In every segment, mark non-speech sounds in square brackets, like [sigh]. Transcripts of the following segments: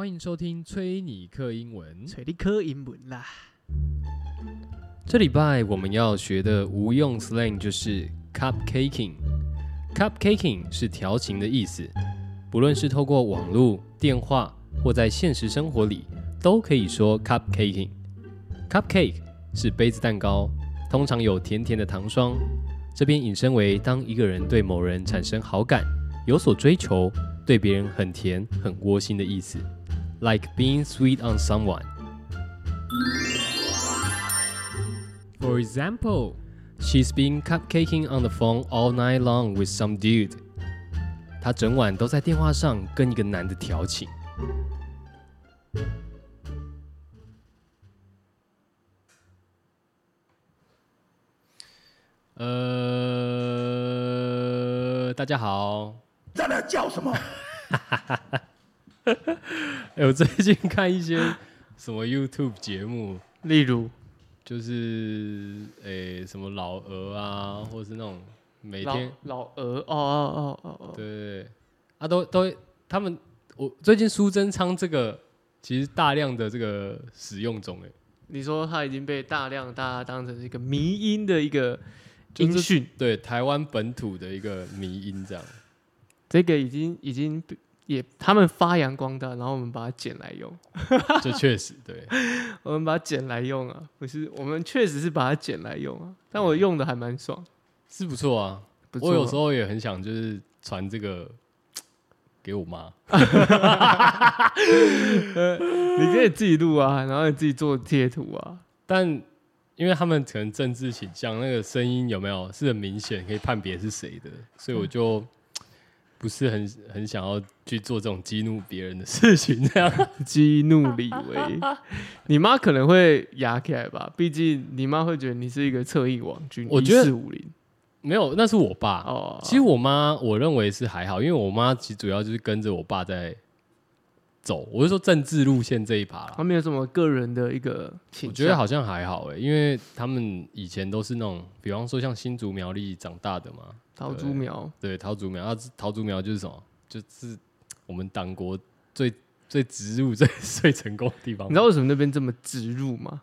欢迎收听崔尼克英文。崔尼克英文啦。这礼拜我们要学的无用 slang 就是 cupcaking。cupcaking 是调情的意思，不论是透过网络、电话或在现实生活里，都可以说 cupcaking。cupcake 是杯子蛋糕，通常有甜甜的糖霜。这边引申为当一个人对某人产生好感、有所追求，对别人很甜、很窝心的意思 ，like being sweet on someone。For example, she's been cupcaking on the phone all night long with some dude. 她整晚都在电话上跟一个男的调情。呃，大家好。在那叫什么？ [laughs] [laughs] 哎、我最近看一些什么 YouTube 节目，例如，就是诶、什么老鹅啊，或是那种每天老鹅，哦哦哦哦哦，对对对。啊，都都他们，我最近苏贞昌这个其实大量的这个使用中，哎，你说他已经被大量大家当成是一个迷音的一个就是音讯，对台湾本土的一个迷音这样，这个已经已经也他们发扬光大，然后我们把它捡来用，[laughs] 这确实对，[laughs] 我们把它捡来用啊，不是，我们确实是把它捡来用啊，但我用的还蛮爽，是不错啊。不错我有时候也很想就是传这个 [tsk] 给我妈，[laughs] 你可以自己录啊，然后你自己做贴图啊，但因为他们可能政治倾向，那个声音有没有是很明显可以判别是谁的，所以我就不是很很想要去做这种激怒别人的事情，这样。[laughs] 激怒李维，你妈可能会压起来吧，毕竟你妈会觉得你是一个侧翼王军，我觉得四五零没有，那是我爸。哦，其实我妈，我认为是还好，因为我妈其实主要就是跟着我爸在走。我是说政治路线这一趴啦他，没有什么个人的一个倾向，我觉得好像还好哎、因为他们以前都是那种，比方说像新竹苗栗长大的嘛，桃竹苗，对，桃竹苗，啊，桃竹苗就是什么？就是我们党国最最植入最最成功的地方。你知道为什么那边这么植入吗？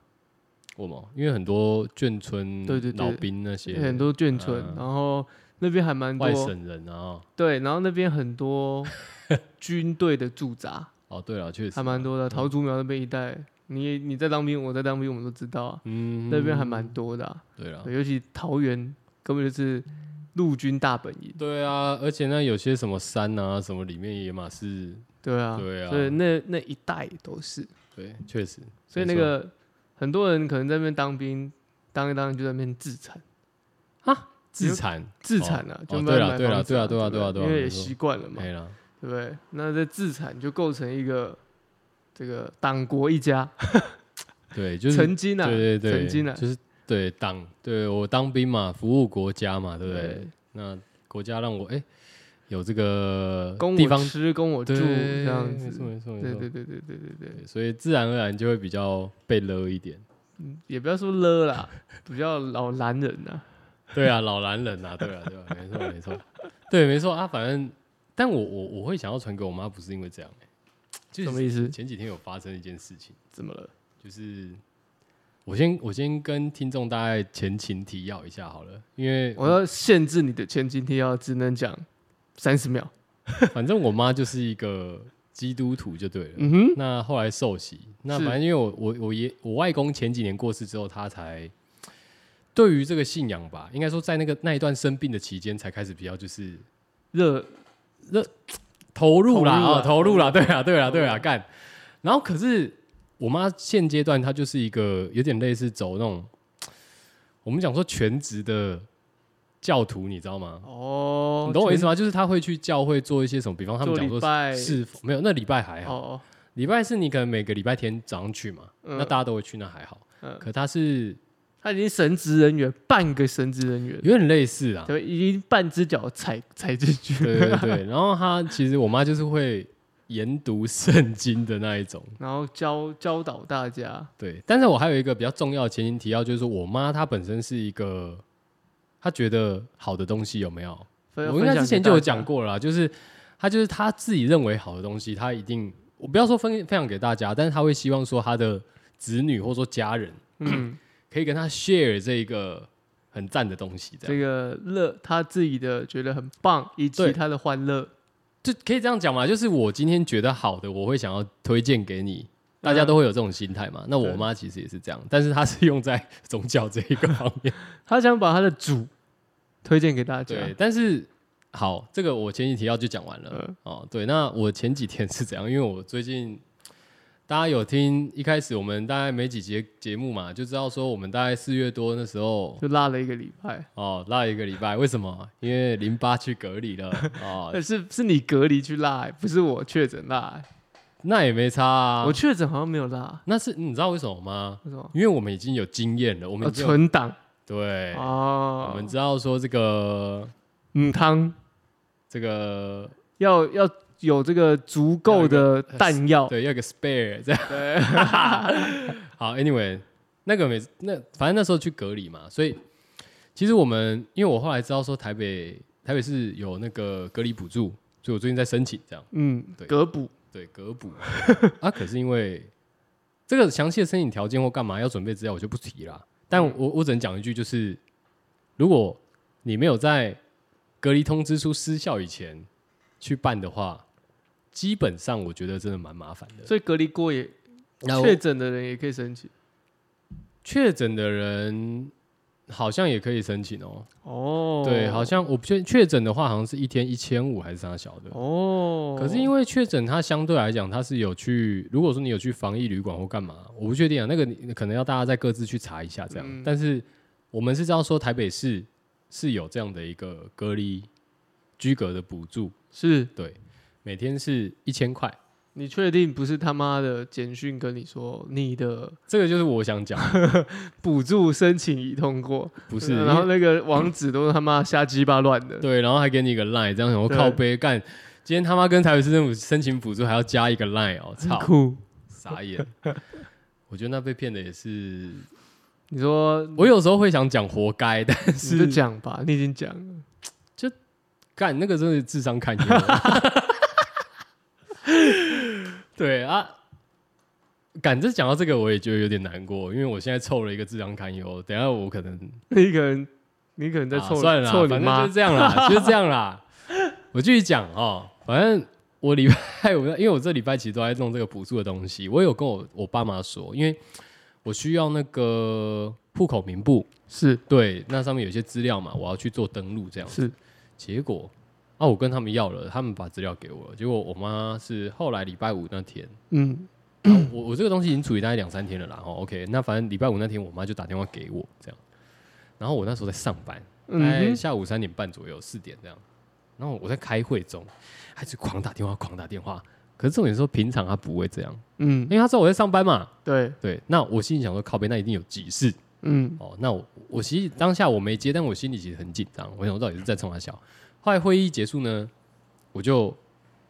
为什么？因为很多眷村、对对对老兵那些很多眷村，嗯然后那边还蛮多外省人啊。对，然后那边很多 [laughs] 军队的驻扎，哦，对了，确实还蛮多的。桃竹苗那边一带，你你在当兵，我在当兵，我们都知道啊，嗯那边还蛮多的啊、对了。尤其桃园根本就是陆军大本营，对啊，而且那，有些什么山啊，什么里面也嘛是，对啊，对啊所以那那一带都是。对，确实。所以那个很多人可能在那边当兵，当一当就在那边自残，自残，自残啊，就对啦买房子对了对啊对啊不对啊因为也习惯了嘛。对不对？那这自产就构成一个这个党国一家，[laughs] 对，就是曾经啊，对对对，曾经啊，就是对党对我当兵嘛，服务国家嘛，对不对？对，那国家让我哎、有这个地方我吃，供我住对这样没错子，没错没错，对对对对对对对，所以自然而然就会比较被勒一点。嗯也不要说勒啦，比较老男人呐，对啊，老男人啊，对啊，对啊，没错没错，对没错啊，反正，但我我我会想要传给我妈，不是因为这样、欸，就是什么意思？前几天有发生一件事情，怎么了？就是我先我先跟听众大概前情提要一下好了，因为我要限制你的前情提要，只能讲三十秒。[laughs] 反正我妈就是一个基督徒就对了。嗯哼，那后来受洗，那反正因为我我我爷我外公前几年过世之后，他才对于这个信仰吧，应该说在那个那一段生病的期间，才开始比较就是热投入啦，投入啊哦，投入啦，对啊，对啊，对啊，干。然后可是我妈现阶段她就是一个有点类似走那种 [tsk] 我们讲说全职的教徒，你知道吗？哦，你懂我意思吗？就是她会去教会做一些什么，比方他们做讲说是否没有，那礼拜还好，哦，礼拜是你可能每个礼拜天早上去嘛，嗯那大家都会去，那还好。嗯可她是他已经神职人员，半个神职人员，有点类似啊，对，已经半只脚踩 [laughs] 踩进去，对对对。[laughs] 然后他其实我妈就是会研读圣经的那一种，然后教教导大家，对。但是我还有一个比较重要的前提提要，就是说我妈她本身是一个，她觉得好的东西有没有？分我应该之前就有讲，过了啦，就是她就是她自己认为好的东西，她一定我不要说分分享给大家，但是她会希望说她的子女或者说家人嗯，可以跟他 share 这一个很赞的东西，这个乐他自己的觉得很棒，以及对他的欢乐，就可以这样讲嘛。就是我今天觉得好的，我会想要推荐给你。大家都会有这种心态嘛？那我妈其实也是这样，但是她是用在宗教这一个方面。[laughs] 她想把她的主推荐给大家。对，但是好，这个我前几提要就讲完了。嗯，哦，对，那我前几天是怎样？因为我最近大家有听一开始我们大概没几节节目嘛，就知道说我们大概四月多那时候就落了一个礼拜。哦落一个礼拜，为什么？因为淋巴去隔离了哦，但 [laughs] 是是你隔离去落、欸，不是我确诊落、欸。那也没差啊。我确诊好像没有落，那是你知道为什么吗？为什么？因为我们已经有经验了，我们存档对，哦，我们知道说这个嗯汤这个要要有这个足够的弹药。对要个 spare 这样。对，[laughs] 好，anyway，那个每那反正那时候去隔离嘛，所以其实我们因为我后来知道说台北台北市有那个隔离补助，所以我最近在申请这样，嗯对，隔补对隔补 [laughs] 啊，可是因为这个详细的申请条件或干嘛要准备资料，我就不提啦。但我我只能讲一句，就是如果你没有在隔离通知书失效以前去办的话，基本上我觉得真的蛮麻烦的。所以隔离过也确诊的人也可以申请。确诊的人好像也可以申请哦。哦，对，好像我不确确诊的话，好像是一天一千五还是啥小的。哦，可是因为确诊，它相对来讲，它是有去，如果说你有去防疫旅馆或干嘛，我不确定啊，那个你可能要大家再各自去查一下这样。嗯但是我们是知道说台北市是有这样的一个隔离居隔的补助，是对，每天是一千块。你确定不是他妈的简讯跟你说你的这个就是我想讲的，[laughs] 补助申请已通过，不是，然后那个网址都是他妈瞎鸡巴乱的。对，然后还给你一个 line，这样想我靠背干。今天他妈跟台北市政府申请补助，还要加一个 line 哦，操。傻眼。我觉得那被骗的也是，你说我有时候会想讲活该，但是讲吧，你已经讲了。就干那个真的是智商堪忧。对啊，敢这讲到这个，我也觉得有点难过，因为我现在凑了一个智商堪忧，等下我可能 [laughs] 你可能你可能在啊凑算了啦，反正凑你妈。就是这样啦，[laughs] 就是这样啦。我继续讲哦，反正我礼拜五，因为我这礼拜其实都在弄这个补助的东西，我有跟我我爸妈说，因为我需要那个户口名簿，是。对，那上面有些资料嘛，我要去做登录这样子。是。结果啊，我跟他们要了，他们把资料给我了，结果我妈是后来礼拜五那天。嗯我我这个东西已经处理大概两三天了啦，哦，OK，那反正礼拜五那天我妈就打电话给我这样，然后我那时候在上班，大概嗯下午三点半左右，四点这样，然后我在开会中，还是狂打电话，狂打电话。可是重点是说，平常他不会这样，嗯因为他知道我在上班嘛。对对，那我心里想说，靠边那一定有急事嗯哦。那我我其实当下我没接，但我心里其实很紧张，我想我到底是在冲他笑。后来会议结束呢，我就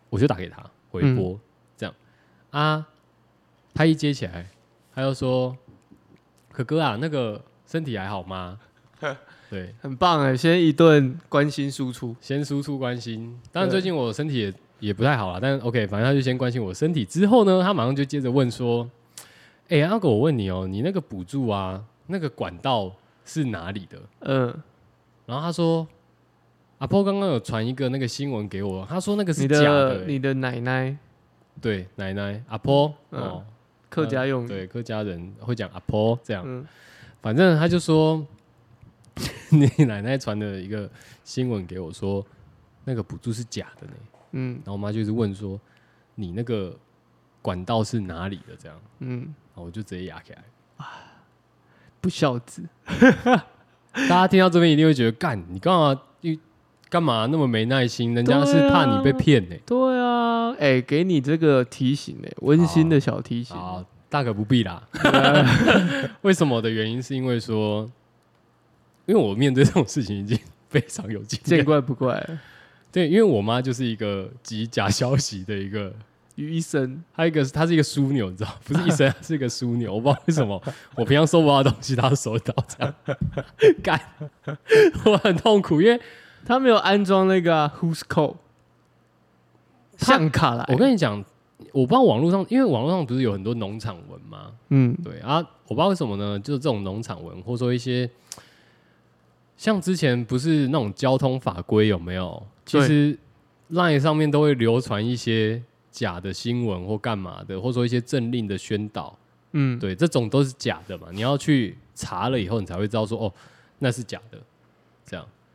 我就打给他回拨，这样啊，他一接起来，他就说：“可哥啊，那个身体还好吗？” [laughs] 对，很棒哎，先一顿关心输出。先输出关心。当然最近我身体也也不太好了，但是 OK，反正他就先关心我身体。之后呢，他马上就接着问说：“哎、阿狗，我问你哦，你那个补助啊，那个管道是哪里的嗯，？”然后他说：“阿婆刚刚有传一个那个新闻给我，他说那个是你假的、你的奶奶对，奶奶阿婆、嗯哦，客家用语，对客家人会讲阿婆这样。嗯反正他就说，[laughs] 你奶奶传的一个新闻给我说，那个补助是假的呢。嗯然后我妈就一直问说，你那个管道是哪里的？这样，嗯，然后我就直接压起来。不孝子。[laughs] 大家听到这边一定会觉得，干你干嘛？你干嘛那么没耐心？人家是怕你被骗呢、对啊，哎，给你这个提醒哎，温馨的小提醒。啊，大可不必啦。[laughs] 为什么的原因是因为说，因为我面对这种事情已经非常有经验见验。怪不怪，对，因为我妈就是一个集假消息的一个，于医生还有一个她是一个枢纽，你知道，[laughs] 不是医生，她是一个枢纽。我不知道为什么，[laughs] 我平常收不到的东西，她都收到，这样干，我很痛苦，因为他没有安装那个啊 Who's Call 他相卡来，我跟你讲，我不知道网络上，因为网络上不是有很多农场文吗？嗯，对啊，我不知道为什么呢？就是这种农场文，或者说一些像之前不是那种交通法规有没有？其实 LINE 上面都会流传一些假的新闻或干嘛的，或者说一些政令的宣导，嗯，对，这种都是假的嘛。你要去查了以后，你才会知道说哦，那是假的。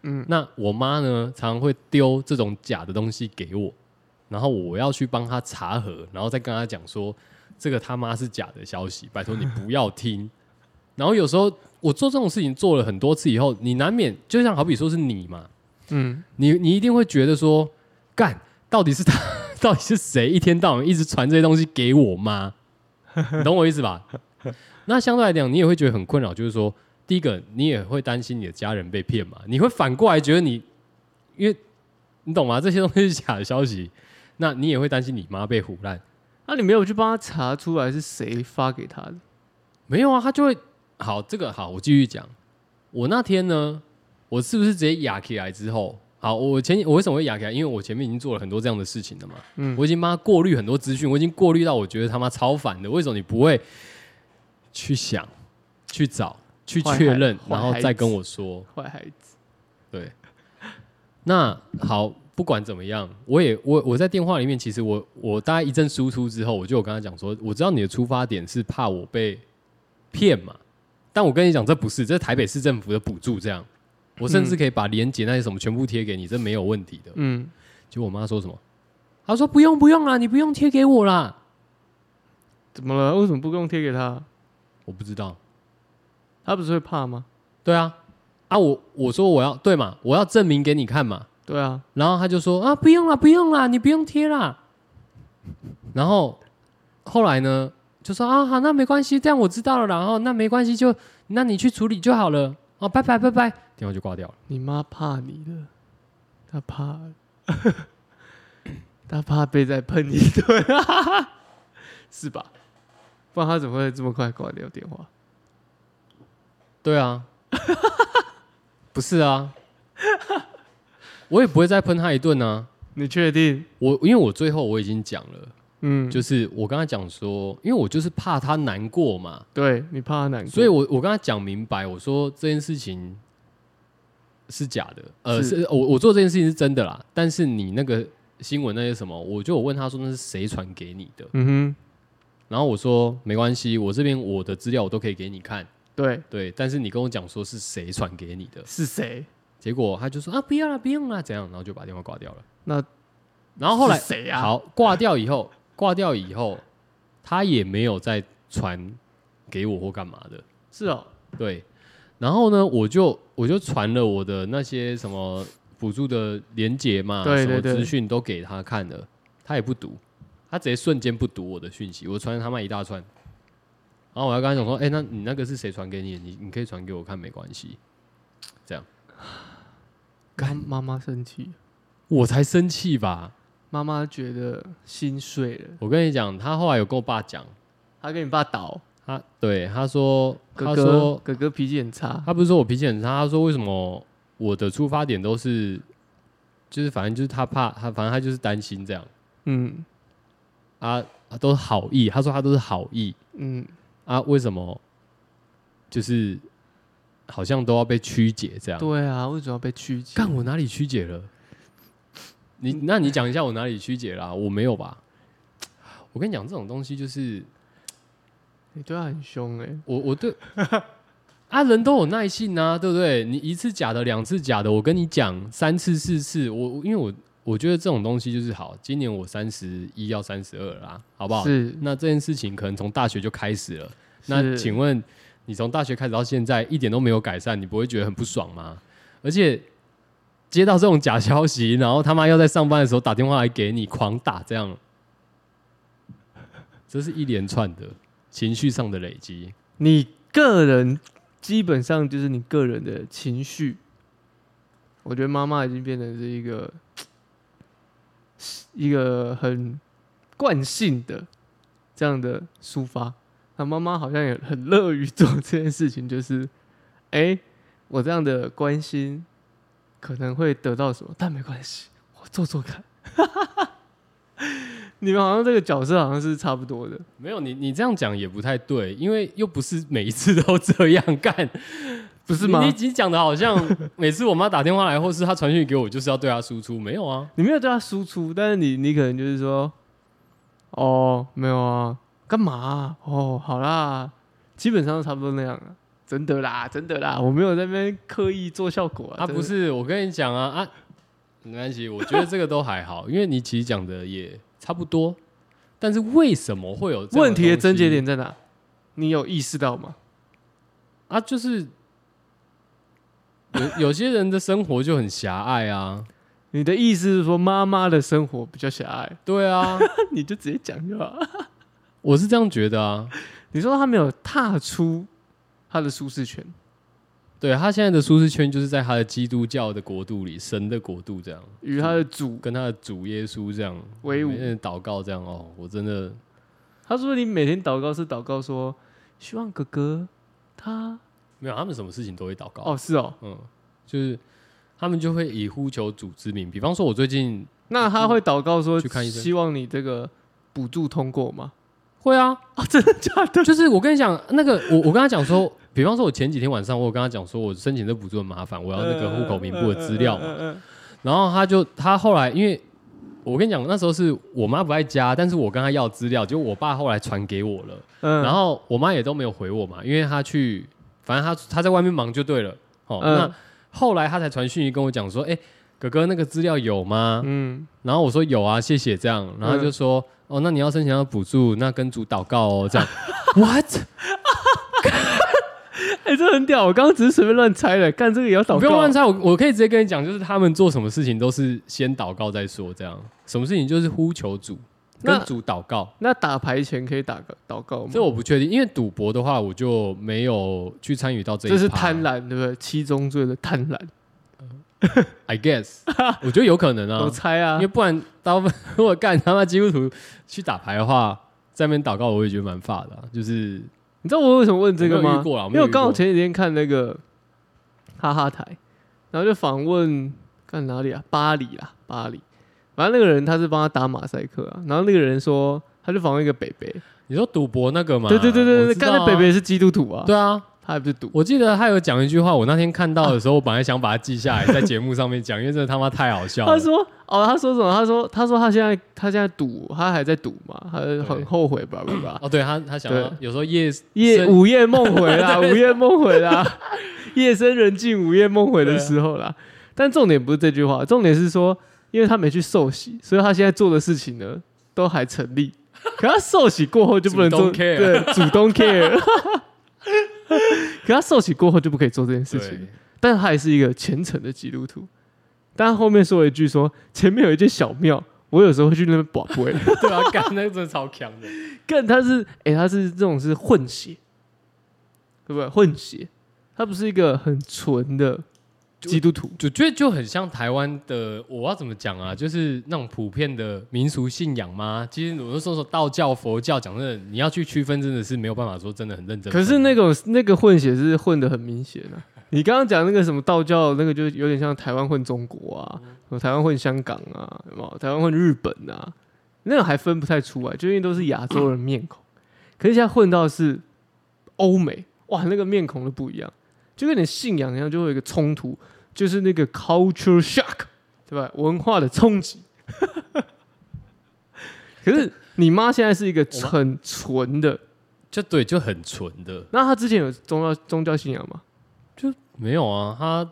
嗯，那我妈呢，常常会丢这种假的东西给我，然后我要去帮她查核，然后再跟她讲说，这个他妈是假的消息，拜托你不要听。然后有时候我做这种事情做了很多次以后，你难免就像好比说是你嘛，嗯，你你一定会觉得说，干到底是他，到底是谁一天到晚一直传这些东西给我妈？你懂我意思吧？那相对来讲，你也会觉得很困扰，就是说，第一个，你也会担心你的家人被骗嘛，你会反过来觉得你，因为你懂吗？这些东西是假的消息，那你也会担心你妈被唬烂。那、你没有去帮他查出来是谁发给他的？没有啊，他就会好，这个好，我继续讲。我那天呢，我是不是直接哑起来之后，好，我前我为什么会哑起来？因为我前面已经做了很多这样的事情了嘛，嗯我已经帮他过滤很多资讯，我已经过滤到我觉得他妈超烦的。为什么你不会去想、去找、去确认，然后再跟我说？坏孩子，对，那好，不管怎么样，我也我我在电话里面，其实我我大概一阵输出之后，我就有跟他讲说，我知道你的出发点是怕我被骗嘛，但我跟你讲，这不是，这是台北市政府的补助，这样，我甚至可以把连结那些什么全部贴给你，这没有问题的。嗯，结果我妈说什么？她说不用不用啦，你不用贴给我啦。怎么了？为什么不用贴给他？我不知道，他不是会怕吗？对啊，啊我我说我要对嘛，我要证明给你看嘛。对啊，然后他就说啊，不用啦，不用啦，你不用贴啦。然后后来呢，就说啊，好，那没关系，这样我知道了啦。然后那没关系，就那你去处理就好了。哦，拜拜拜拜，电话就挂掉了。你妈怕你了，她怕，[laughs] 她怕被再喷一顿，[laughs] 是吧？不然她怎么会这么快挂掉电话？对啊，不是啊，我也不会再喷他一顿啊。你确定？我因为我最后我已经讲了，嗯，就是我跟他讲说，因为我就是怕他难过嘛，对你怕他难过，所以我我跟他讲明白，我说这件事情是假的，呃，是。是我我做这件事情是真的啦，但是你那个新闻那些什么，我就我问他说那是谁传给你的，嗯哼。然后我说没关系，我这边我的资料我都可以给你看，哼，对，对，但是你跟我讲说是谁传给你的，是谁？结果他就说啊不要了不用了，怎样，然后就把电话挂掉了。那然后后来是谁啊？好挂掉以后，[laughs] 挂掉以后，他也没有再传给我或干嘛的。是哦，对，然后呢，我就我就传了我的那些什么补助的连接嘛，什么资讯都给他看了，他也不读，他直接瞬间不读我的讯息，我传了他妈一大串。然后我要跟他讲说，哎、那你那个是谁传给你的？你你可以传给我看，没关系。妈妈妈生气，我才生气吧！妈妈觉得心碎了，我跟你讲，他后来有跟我爸讲，他跟你爸倒，他对他说，哥哥他说哥哥脾气很差，他不是说我脾气很差，他说为什么我的出发点都是，就是反正就是他怕他，反正他就是担心这样。嗯。啊，啊都是好意，他说他都是好意。嗯，啊，为什么就是好像都要被曲解这样？对啊，为什么要被曲解？干我哪里曲解了？你那你讲一下我哪里曲解啦、我没有吧？我跟你讲，这种东西就是你对他很凶哎、我我对 [laughs] 啊，人都有耐性啊，对不对？你一次假的，两次假的，我跟你讲三次四次，我因为我我觉得这种东西就是好。今年我三十一要三十二啦，好不好？是，那这件事情可能从大学就开始了。那请问你从大学开始到现在一点都没有改善，你不会觉得很不爽吗？而且接到这种假消息，然后他妈要在上班的时候打电话来给你狂打，这样，这是一连串的情绪上的累积。你个人基本上就是你个人的情绪。我觉得妈妈已经变成是一个一个很惯性的这样的抒发。那妈妈好像也很乐于做这件事情，就是，[laughs] 哎、我这样的关心可能会得到什么，但没关系，我做做看。[laughs] 你们好像这个角色好像是差不多的。没有你，你这样讲也不太对，因为又不是每一次都这样干，不是吗你？你讲的好像 [laughs] 每次我妈打电话来，或是她传讯给我，就是要对她输出，没有啊？你没有对她输出，但是你你可能就是说，哦，没有啊，干嘛啊、哦，好啦，基本上差不多那样了。真的啦，真的啦，我没有在那边刻意做效果啊。啊，不，是，我跟你讲啊啊，没关系，我觉得这个都还好，[laughs] 因为你其实讲的也差不多，但是为什么会有问题的症结点在哪？你有意识到吗？啊？就是有 [laughs] 有些人的生活就很狭隘啊，你的意思是说妈妈的生活比较狭隘，对啊，[laughs] 你就直接讲就好。[laughs] 我是这样觉得啊。你说他没有踏出他的舒适圈，对他现在的舒适圈就是在他的基督教的国度里，神的国度这样，与他的主跟他的主耶稣这样为伍。每天祷告这样哦，我真的他说你每天祷告是祷告说，希望哥哥他没有，他们什么事情都会祷告哦是哦，嗯，就是他们就会以呼求主之名，比方说，我最近那他会祷告说去看医生希望你这个补助通过吗？会啊，哦，真的假的？[laughs] 就是我跟你讲，那个我我跟他讲说，比方说，我前几天晚上我有跟他讲说，我申请这补助很麻烦，我要那个户口名簿的资料嘛，然后他就他后来因为。我跟你讲，那时候是我妈不在家，但是我跟她要资料，就我爸后来传给我了。嗯然后我妈也都没有回我嘛，因为她去，反正他他在外面忙就对了。哦，嗯那后来他才传讯息跟我讲说，哎、哥哥那个资料有吗？嗯，然后我说有啊，谢谢这样。然后他就说，哦，那你要申请要补助，那跟主祷告哦，这样。[laughs] What？[laughs] 哎，这很屌！我刚刚只是随便乱猜的，干这个也要祷告，不用乱猜，我我可以直接跟你讲，就是他们做什么事情都是先祷告再说，这样。什么事情就是呼求主，跟那主祷告。那打牌前可以打个祷告吗？这我不确定，因为赌博的话，我就没有去参与到这一。这是贪。婪，对不对？七宗罪的贪婪，[laughs] I guess，我觉得有可能啊 [laughs] 我，猜啊因为，不然大部分如果干他妈基督徒去打牌的话，在那边祷告，我也觉得蛮发的啊、就是你知道我为什么问这个吗因为我刚好好前几天看那个哈哈台，然后就访问看哪里啊？巴黎啊，巴黎。反正那个人他是帮他打马赛克啊，然后那个人说，他就访问一个北北，你说赌博那个吗？对对对对对，我知道啊北北是基督徒啊，对啊，他还不是赌，我记得他有讲一句话，我那天看到的时候，我本来想把它记下来，在节目上面讲，因为真的他妈太好笑了。[laughs] 他说哦，他说什么？他说他说他现在他现在赌，他还在赌嘛，他很后悔吧吧吧。哦，对他他想要有时候夜夜 [laughs] 午夜梦回啦，午夜梦回啦，[laughs] 夜深人静，午夜梦回的时候啦。但重点不是这句话，重点是说，因为他没去受洗，所以他现在做的事情呢都还成立。可他受洗过后就不能做，care 对，主动 care。可他受洗过后就不可以做这件事情，但他还是一个虔诚的基督徒。但他后面说了一句说，前面有一间小庙，我有时候会去那边保会。[laughs] 对啊，干那个真的超强的。更他是哎、他是这种是混血，对不对？混血，他不是一个很纯的基督徒。就觉得就很像台湾的，我要怎么讲啊？就是那种普遍的民俗信仰吗？其实我就说说道教、佛教，讲真的，你要去区分，真的是没有办法说真的很认真。可是那个那个混血是混的很明显啊。你刚刚讲那个什么道教，那个就有点像台湾混中国啊，什么台湾混香港啊，有没有？台湾混日本啊，那个还分不太出来，就因为都是亚洲人面孔。可是现在混到是欧美，哇，那个面孔都不一样，就跟你信仰一样，就会有一个冲突，就是那个 culture shock，对吧？文化的冲击。[laughs] 可是你妈现在是一个很纯的，就对，就很纯的，那她之前有宗教宗教信仰吗？就没有啊，她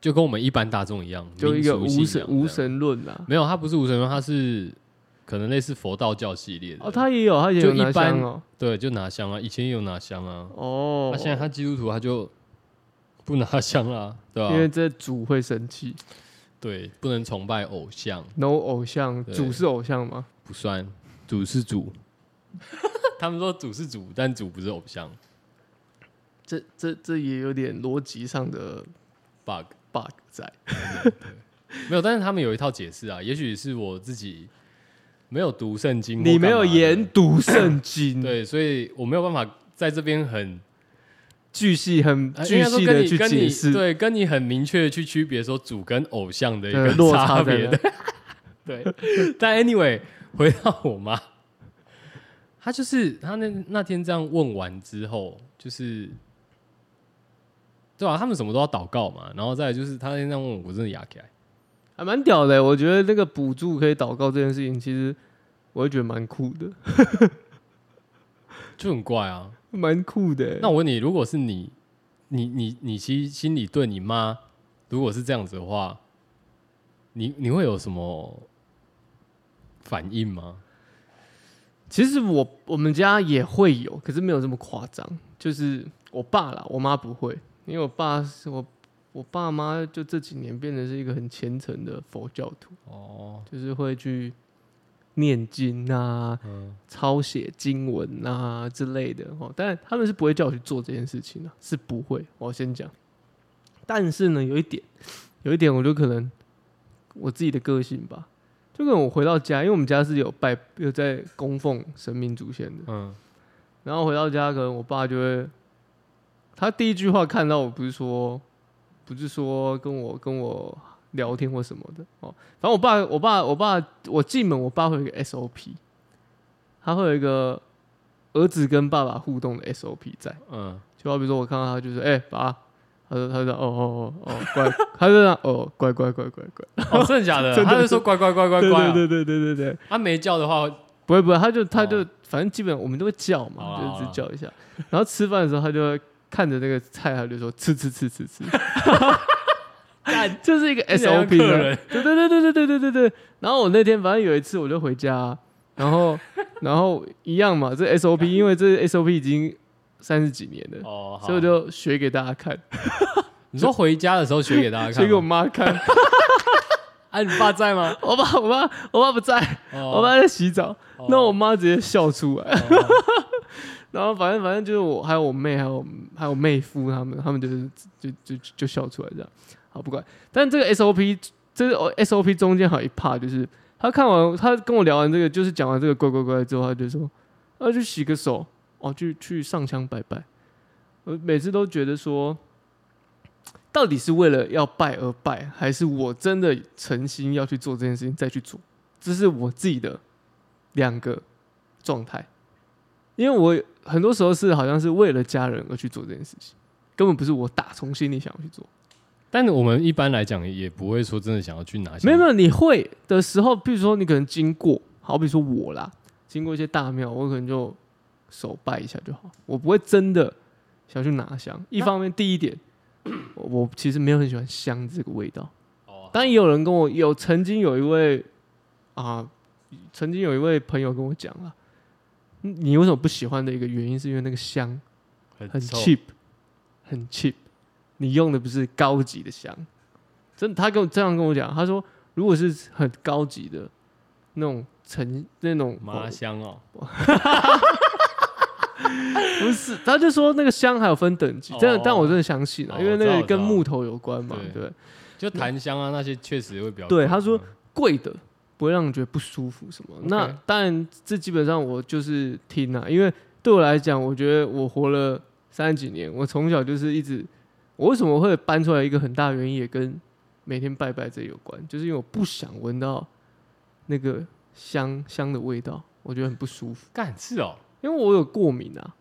就跟我们一般大众一样，就一个无。神无神论啦。没有，她不是无神论，她是可能类似佛道教系列的。哦，他也有，他也有拿就一般香哦。对，就拿香啊，以前也有拿香啊。哦，他现在他基督徒，他就不拿香啦，[laughs] 对吧、因为这主会生气对，不能崇拜偶像，，no 偶像，对主是偶像吗？不算，主是主。[laughs] 他们说主是主，但主不是偶像这这这也有点逻辑上的，bug bug 在。[laughs] 没有。但是他们有一套解释啊，也许是我自己没有读圣经，你没有研，读圣经，，对，所以我没有办法在这边很巨细很呃巨细的去解释，对，跟你很明确的去区别说主跟偶像的一呃个落差在差别。的 [laughs] 对，但 anyway，回到我妈，她就是她那那天这样问完之后，就是对吧、他们什么都要祷告嘛，然后再来就是她那天这样问我，我真的哑起来。还蛮屌的。我觉得那个补助可以祷告这件事情，其实我也觉得蛮酷的，[laughs] 就很怪啊。蛮酷的。那我问你，如果是你，你你你其实心里对你妈，如果是这样子的话，你你会有什么反应吗？其实我我们家也会有，可是没有这么夸张。就是我爸啦，我妈不会，因为我爸是我我爸妈就这几年变得是一个很虔诚的佛教徒，哦，就是会去念经啊、嗯，抄写经文啊之类的哦。但他们是不会叫我去做这件事情的，是不会。我先讲，但是呢，有一点，有一点，我就可能我自己的个性吧，就跟我回到家，因为我们家是有拜有在供奉神明祖先的，嗯，然后回到家，可能我爸就会，他第一句话看到我不是说，不是说跟我跟我聊天或什么的哦，反正我爸我爸我爸我进门，我爸会有一个 SOP，他会有一个儿子跟爸爸互动的 SOP 在，嗯，就好比说我看到他就是哎、爸，他说他说哦哦哦哦乖，[laughs] 他就这样哦乖乖乖乖乖，哦，真的假的？[laughs] 他就说乖乖乖乖乖啊，对对对对对对，他没叫的话，不会不会，他就他就、哦。反正基本我们都会叫嘛，就是只叫一下。然后吃饭的时候，他就会看着那个菜，他就说吃吃吃吃吃。[laughs] 干，[laughs] 这是一个 SOP 的客人，[laughs] 对对对对对对对对对。然后我那天反正有一次我就回家，然后然后一样嘛，这 SOP 因为这 SOP 已经三十几年了，哦，所以我就学给大家看，[laughs] 你说回家的时候学给大家看吗，学给我妈看。哎，你爸在吗？我爸我爸我爸不在，哦我爸在洗澡，哦那我妈直接笑出来。哦然后反正反正就是我还有我妹还有还有妹夫他们他们就是就就就就笑出来这样，不管。但这个 SOP 这个 SOP 中间还有一 part 就是他看完他跟我聊完这个就是讲完这个乖乖乖之后，他就说啊去洗个手哦，去去上香拜拜。我每次都觉得说，到底是为了要拜而拜，还是我真的诚心要去做这件事情再去做？这是我自己的两个状态。因为我很多时候是好像是为了家人而去做这件事情，根本不是我打从心里想要去做。但我们一般来讲也不会说真的想要去拿，没有没有，你会的时候，比如说你可能经过，好比说我啦，经过一些大庙，我可能就手拜一下就好，我不会真的想去拿香。一方面，第一点，我我其实没有很喜欢香这个味道。哦，当然也有人跟我有曾经有一位啊，曾经有一位朋友跟我讲了，嗯你为什么不喜欢的一个原因，是因为那个香很 cheap，很 cheap，你用的不是高级的香。真，他跟我这样跟我讲，他说如果是很高级的那种沉那种麻香哦，[laughs] 不是，他就说那个香还有分等级，真的，哦但我真的相信啊，哦因为那个跟木头有关嘛，对对。就檀香啊那些确实会比较对，他说嗯贵的不会让你觉得不舒服什么。那当然，这基本上我就是听啊，因为对我来讲，我觉得我活了三十几年，我从小就是一直，我为什么会搬出来一个很大的原因，也跟每天拜拜这有关，就是因为我不想闻到那个香香的味道，我觉得很不舒服，干是哦，因为我有过敏啊。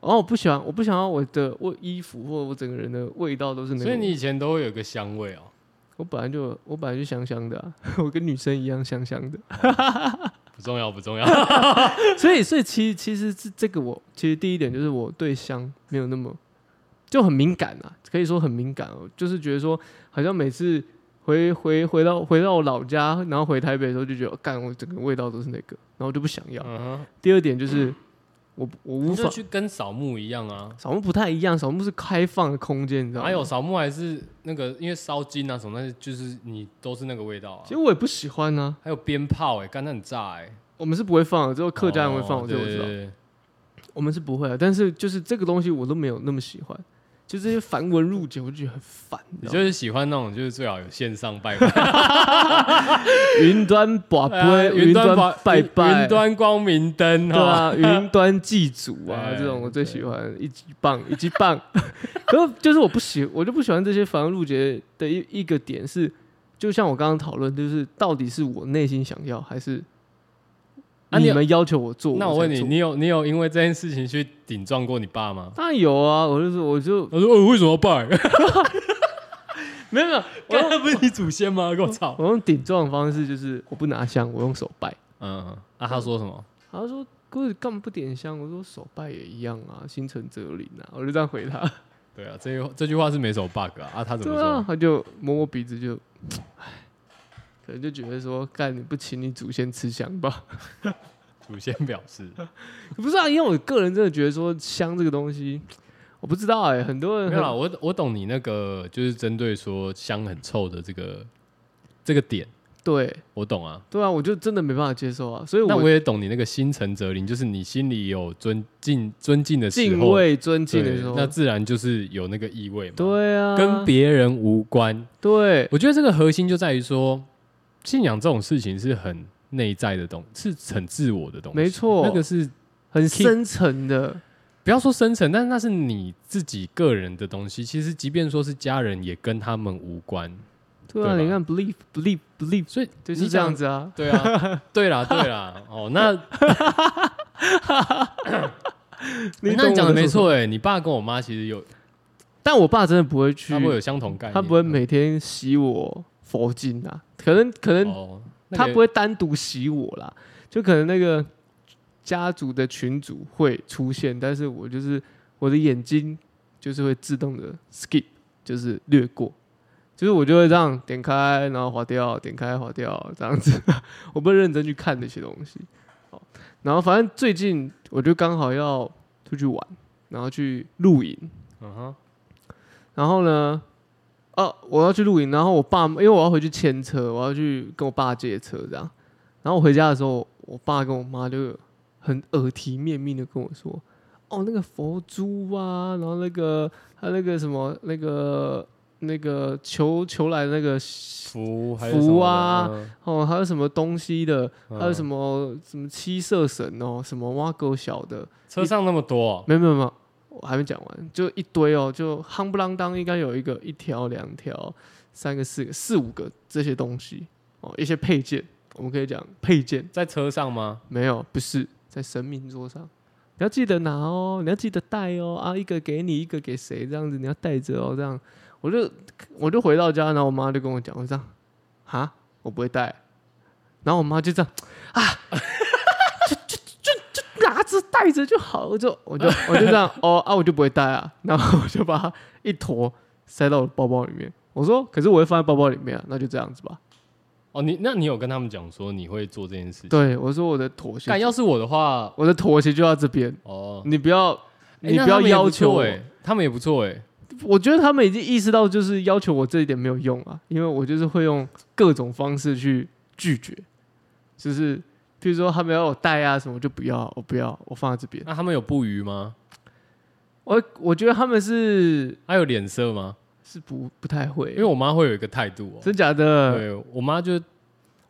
然后我不喜欢，我不想要我的我衣服或我整个人的味道都是那个。所以你以前都会有个香味哦，我本来就我本来就香香的、啊，[laughs] 我跟女生一样香香的。不重要不重要，[laughs] 所以，所以其实其实是这个我其实第一点就是我对香没有那么就很敏感啊，可以说很敏感哦，就是觉得说好像每次回回回到回到我老家，然后回台北的时候就觉得干我整个味道都是那个，然后就不想要。嗯哼，第二点就是我我无法就去跟扫墓一样啊。扫墓不太一样，扫墓是开放的空间，你知道吗？哪有扫墓还是那个，因为烧金啊什么，那就是你都是那个味道啊其。实我也不喜欢呢、还有鞭炮哎，干那很炸哎。我们是不会放的，只有客家人会放，哦我这个我知道。对对对我们是不会的，但是就是这个东西我都没有那么喜欢，就这些繁文缛节我就觉得很烦。你就是喜欢那种，就是最好有线上拜拜，[laughs] 云端把杯、云端拜拜、云端光明灯哈。对啊，云端祭祖啊，[laughs] 哎这种我最喜欢，一级棒，[laughs] 一级棒。可是就是我不喜，我就不喜欢这些繁文缛节的一一个点是，就像我刚刚讨论，就是到底是我内心想要，还是啊你们要求我做，那我问你，你有你有因为这件事情去顶撞过你爸吗？当然有啊，我就说我就我说：“我，为什么要拜？没 [laughs] 有没有，[laughs] 我用那不是你祖先吗？给我操我用顶撞的方式就是我不拿香，我用手拜。！”嗯，啊，他说什么？他说：“哥，干嘛不点香？”我说：“手拜也一样啊，心诚则灵啊。”我就这样回他。对啊，这句这句话是没什么 bug 啊。啊，他怎么说？，他就摸摸鼻子就，唉，可能就觉得说，干你不请你祖先吃香吧？[laughs] 祖先表示，[laughs] 不是啊，因为我个人真的觉得说香这个东西，我不知道哎、很多人没有啦，我我懂你那个，就是针对说香很臭的这个这个点，对我懂啊。对啊，我就真的没办法接受啊，所以那我我也懂你那个心诚则灵，就是你心里有尊敬尊敬的时候敬畏尊敬的时候，那自然就是有那个意味嘛。，对啊，跟别人无关。对我觉得这个核心就在于说，信仰这种事情是很内在的东是很自我的东西。没错那个是很深层的，不要说深层，但是那是你自己个人的东西。其实，即便说是家人，也跟他们无关。对啊，你看 believe believe believe，所以就是这样子啊，对啊，[laughs] 对啦，对啦。哦，那 [laughs] 你那你讲的没错哎，你爸跟我妈其实有，但我爸真的不会去他，会有相同概念。他不会每天洗我佛经啊，可能可能他不会单独洗我啦，就可能那个家族的群主会出现，但是我就是我的眼睛就是会自动的 skip，就是略过，就是我就会这样点开，然后划掉，点开划掉这样子，[laughs] 我不会认真去看那些东西。好，然后反正最近我就刚好要出去玩，然后去露营，嗯哼，然后呢，哦、我要去露营，然后我爸因为我要回去牵车，我要去跟我爸借车这样。然后我回家的时候，我爸跟我妈就很耳提面命的跟我说：“哦，那个佛珠啊，然后那个还有那个什么那个那个求求来的那个福福啊嗯哦，还有什么东西的，还有什么么什么七色神哦，什么挖狗小的，车上那么多哦？没有没有没有，我还没讲完，就一堆哦，就夯不啷当，应该有一个一条、两条、三个、四个、四五个这些东西哦，一些配件，我们可以讲配件，在车上吗？没有，不是在神明桌上，你要记得拿哦，你要记得带哦，啊，一个给你，一个给谁，这样子你要带着哦，这样，我就我就回到家，然后我妈就跟我讲，我这样，哈，我不会带，然后我妈就这样啊，就拿着带着就好，我就 [laughs] 我就我就这样，哦啊，我就不会带啊，[laughs] 然后我就把它一坨塞到我包包里面，我说，可是我会放在包包里面啊，那就这样子吧，哦，你那你有跟他们讲说你会做这件事情？对我说我的妥协但，，要是我的话，我的妥协就到这边。哦，你不要，欸你不要要求我。哎，他们也不错哎。我觉得他们已经意识到，就是要求我这一点没有用啊，因为我就是会用各种方式去拒绝，就是譬如说他们要我带啊什么，我就不要，我不要，我放在这边。那他们有不愉吗？我我觉得他们是他有脸色吗？是不不太会，因为我妈会有一个态度哦。真假的，对我妈就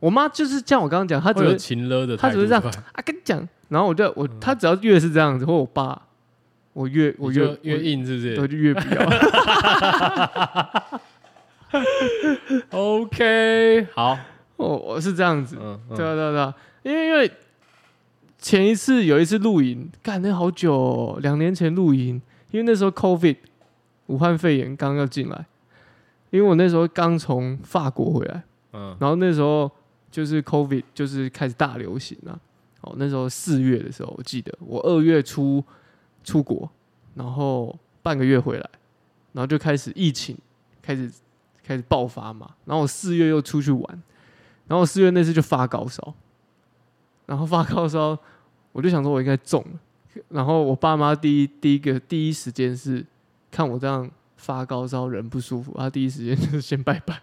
我妈就是像我刚刚讲，她只会有会情勒的态度，她只是这样啊跟你讲，然后我就我她只要越是这样子，或我爸，我越我越越硬，是不是我就越不要。[laughs] [laughs] OK，好，我我是这样子，嗯，嗯对啊，对啊，对啊，因为因为前一次有一次露营，干那好久、哦，两年前露营，因为那时候 COVID 武汉肺炎刚要进来，因为我那时候刚从法国回来，嗯。然后那时候就是 COVID 就是开始大流行啊，哦，那时候四月的时候，我记得我二月初出国，然后半个月回来，然后就开始疫情开始开始爆发嘛，然后我四月又出去玩，然后我四月那次就发高烧，然后发高烧，我就想说我应该中了，然后我爸妈第一第一个第一时间是看我这样发高烧人不舒服，他第一时间就是先拜拜。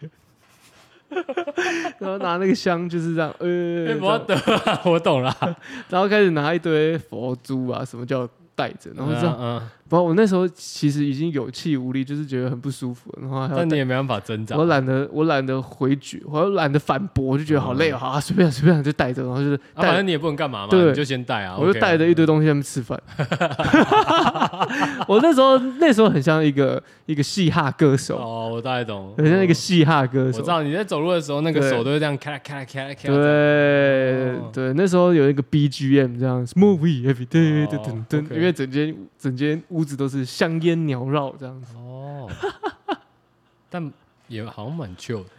[laughs] 然后拿那个香就是这样，呃，[laughs] 我懂了，我懂了，然后开始拿一堆佛珠啊，什么叫带着，然后这样嗯，嗯不，我那时候其实已经有气无力，就是觉得很不舒服，然后但你也没办法挣扎。我懒得我懒得回绝，我懒得反驳，我就觉得好累哦，好啊随便随便就带着，然后就是啊，反，正你也不能干嘛嘛，对你就先带啊。我就带着一堆东西在那吃饭。[laughs] 我那时候那时候很像一个一个嘻哈歌手，哦，我大概懂，很像一个嗯嘻哈歌手我知。道你在走路的时候，那个手都会这样咔啦咔啦咔啦咔啦。对哦对，那时候有一个 BGM 这样，Smooth Every Day，哦噔噔噔，因为整间整间屋子都是香烟缭绕这样子，哦，[laughs] 但也好像蛮 chill 的。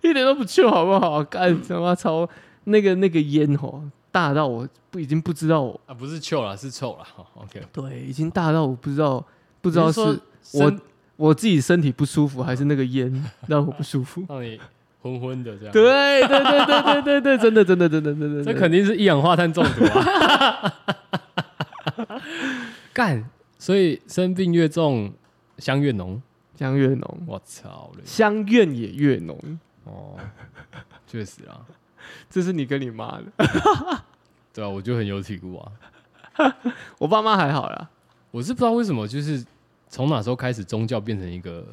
一点都不臭，好不好？干他妈超那个那个烟吼，大到我不已经不知道我啊，不是 chill 啦，是臭了。好 [laughs] OK，对，已经大到我不知道不不知道是我身我自己身体不舒服，还是那个烟 [laughs] 让我不舒服。让你昏昏的这样。对对对对对对对，真的真的真的真的，这肯定是一氧化碳中毒啊！干，所以生病越重，香越浓。香越浓，我操嘞！香怨也越浓。哦，确实啊，[laughs] 这是你跟你妈的，[laughs] 对啊，我就很有体悟啊。[laughs] 我爸妈还好啦。我是不知道为什么，就是从哪时候开始，宗教变成一个，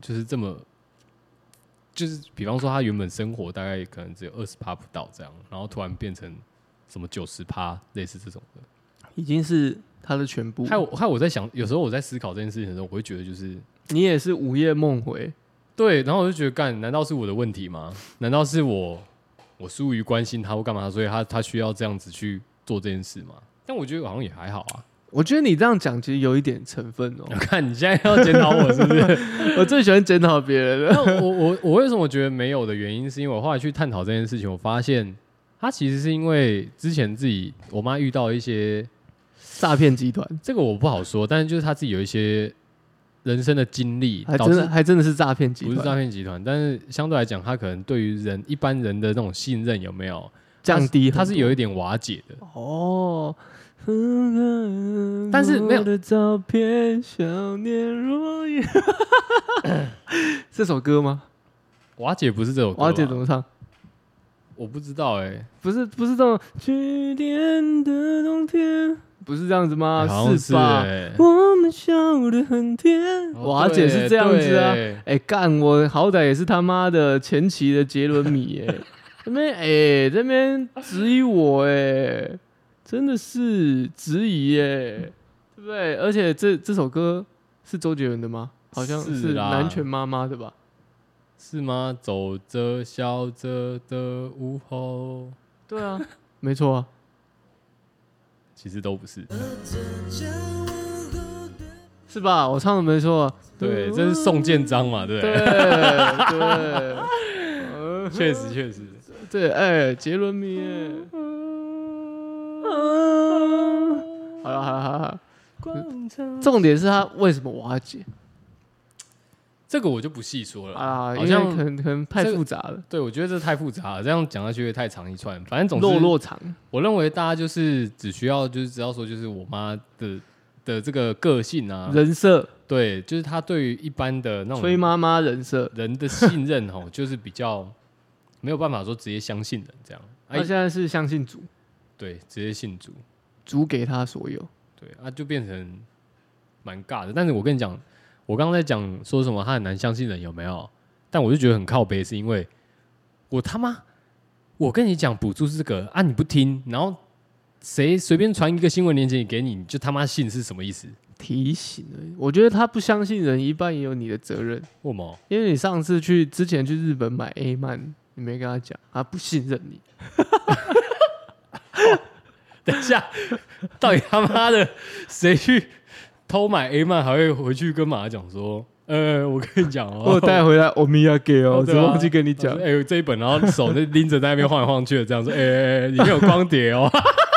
就是这么，就是比方说他原本生活大概可能只有二十趴不到这样，然后突然变成什么九十趴，类似这种的。已经是他的全部。害我害我在想，有时候我在思考这件事情的时候，我会觉得就是你也是午夜梦回，对，然后我就觉得干，难道是我的问题吗？难道是我我疏于关心他或干嘛，所以他他需要这样子去做这件事吗？但我觉得好像也还好啊。我觉得你这样讲其实有一点成分哦。[laughs] 看你现在要检讨我是不是？[laughs] 我最喜欢检讨别人了。[laughs] 那我我我为什么觉得没有的原因，是因为我后来去探讨这件事情，我发现他其实是因为之前自己我妈遇到一些诈骗集团这个我不好说，但是就是他自己有一些人生的经历，还真的还真的是诈骗集不是诈团，骗集团，但是相对来讲，他可能对于人一般人的那种信任有没有降低他是有一点瓦解的。哦。但是没有我的照片，想念若烟。[laughs] 这首歌吗？瓦解不是这首歌吧，瓦解怎么唱？我不知道哎、不是不是这种去年的冬天，不是这样子吗？是吧？哎、我们笑得很甜。哦瓦姐是这样子啊。对哎、干我好歹也是他妈的前期的杰伦迷哎、[laughs] 这边哎、这边质疑我哎、真的是质疑耶、对不对？而且这这首歌是周杰伦的吗？好像是南拳妈妈的吧？是吗？走着笑着的午后，对啊，没错啊。其实都不是。是吧？我唱的没错。对，这是宋建章嘛，对不对对？对，呃 [laughs] 确实确实。对，哎，杰伦迷耶。好了好了好了，重点是他为什么瓦解这个我就不细说了啊？好像为可能可能太这个复杂了，对我觉得这太复杂了，这样讲下去会太长一串。反正总之，落落场。我认为大家就是只需要就是知道说，就是我妈的的这个个性啊，人设，对，就是她对于一般的那种催妈妈人设，人的信任哦，就是比较没有办法说直接相信人这样。哎他现，在是相信主，对，直接信主，主给她所有。对啊，就变成蛮尬的。但是我跟你讲，我刚刚在讲说什么他很难相信人有没有？但我就觉得很靠背，是因为我他妈，我跟你讲补助是这个啊，你不听，然后谁随便传一个新闻链接给你，你就他妈信是什么意思？提醒而已，我觉得他不相信人，一半也有你的责任，为什么？因为你上次去之前去日本买 A 曼，你没跟他讲，他不信任你。[laughs] 等一下，到底他妈的谁去偷买 A 曼，还会回去跟马讲说，呃，我跟你讲哦，我带回来欧米亚给哦，只对啊忘记跟你讲哎、。欸，这一本，然后手就拎着在那边晃来晃去的，这样说，哎、欸欸里面有光碟哦，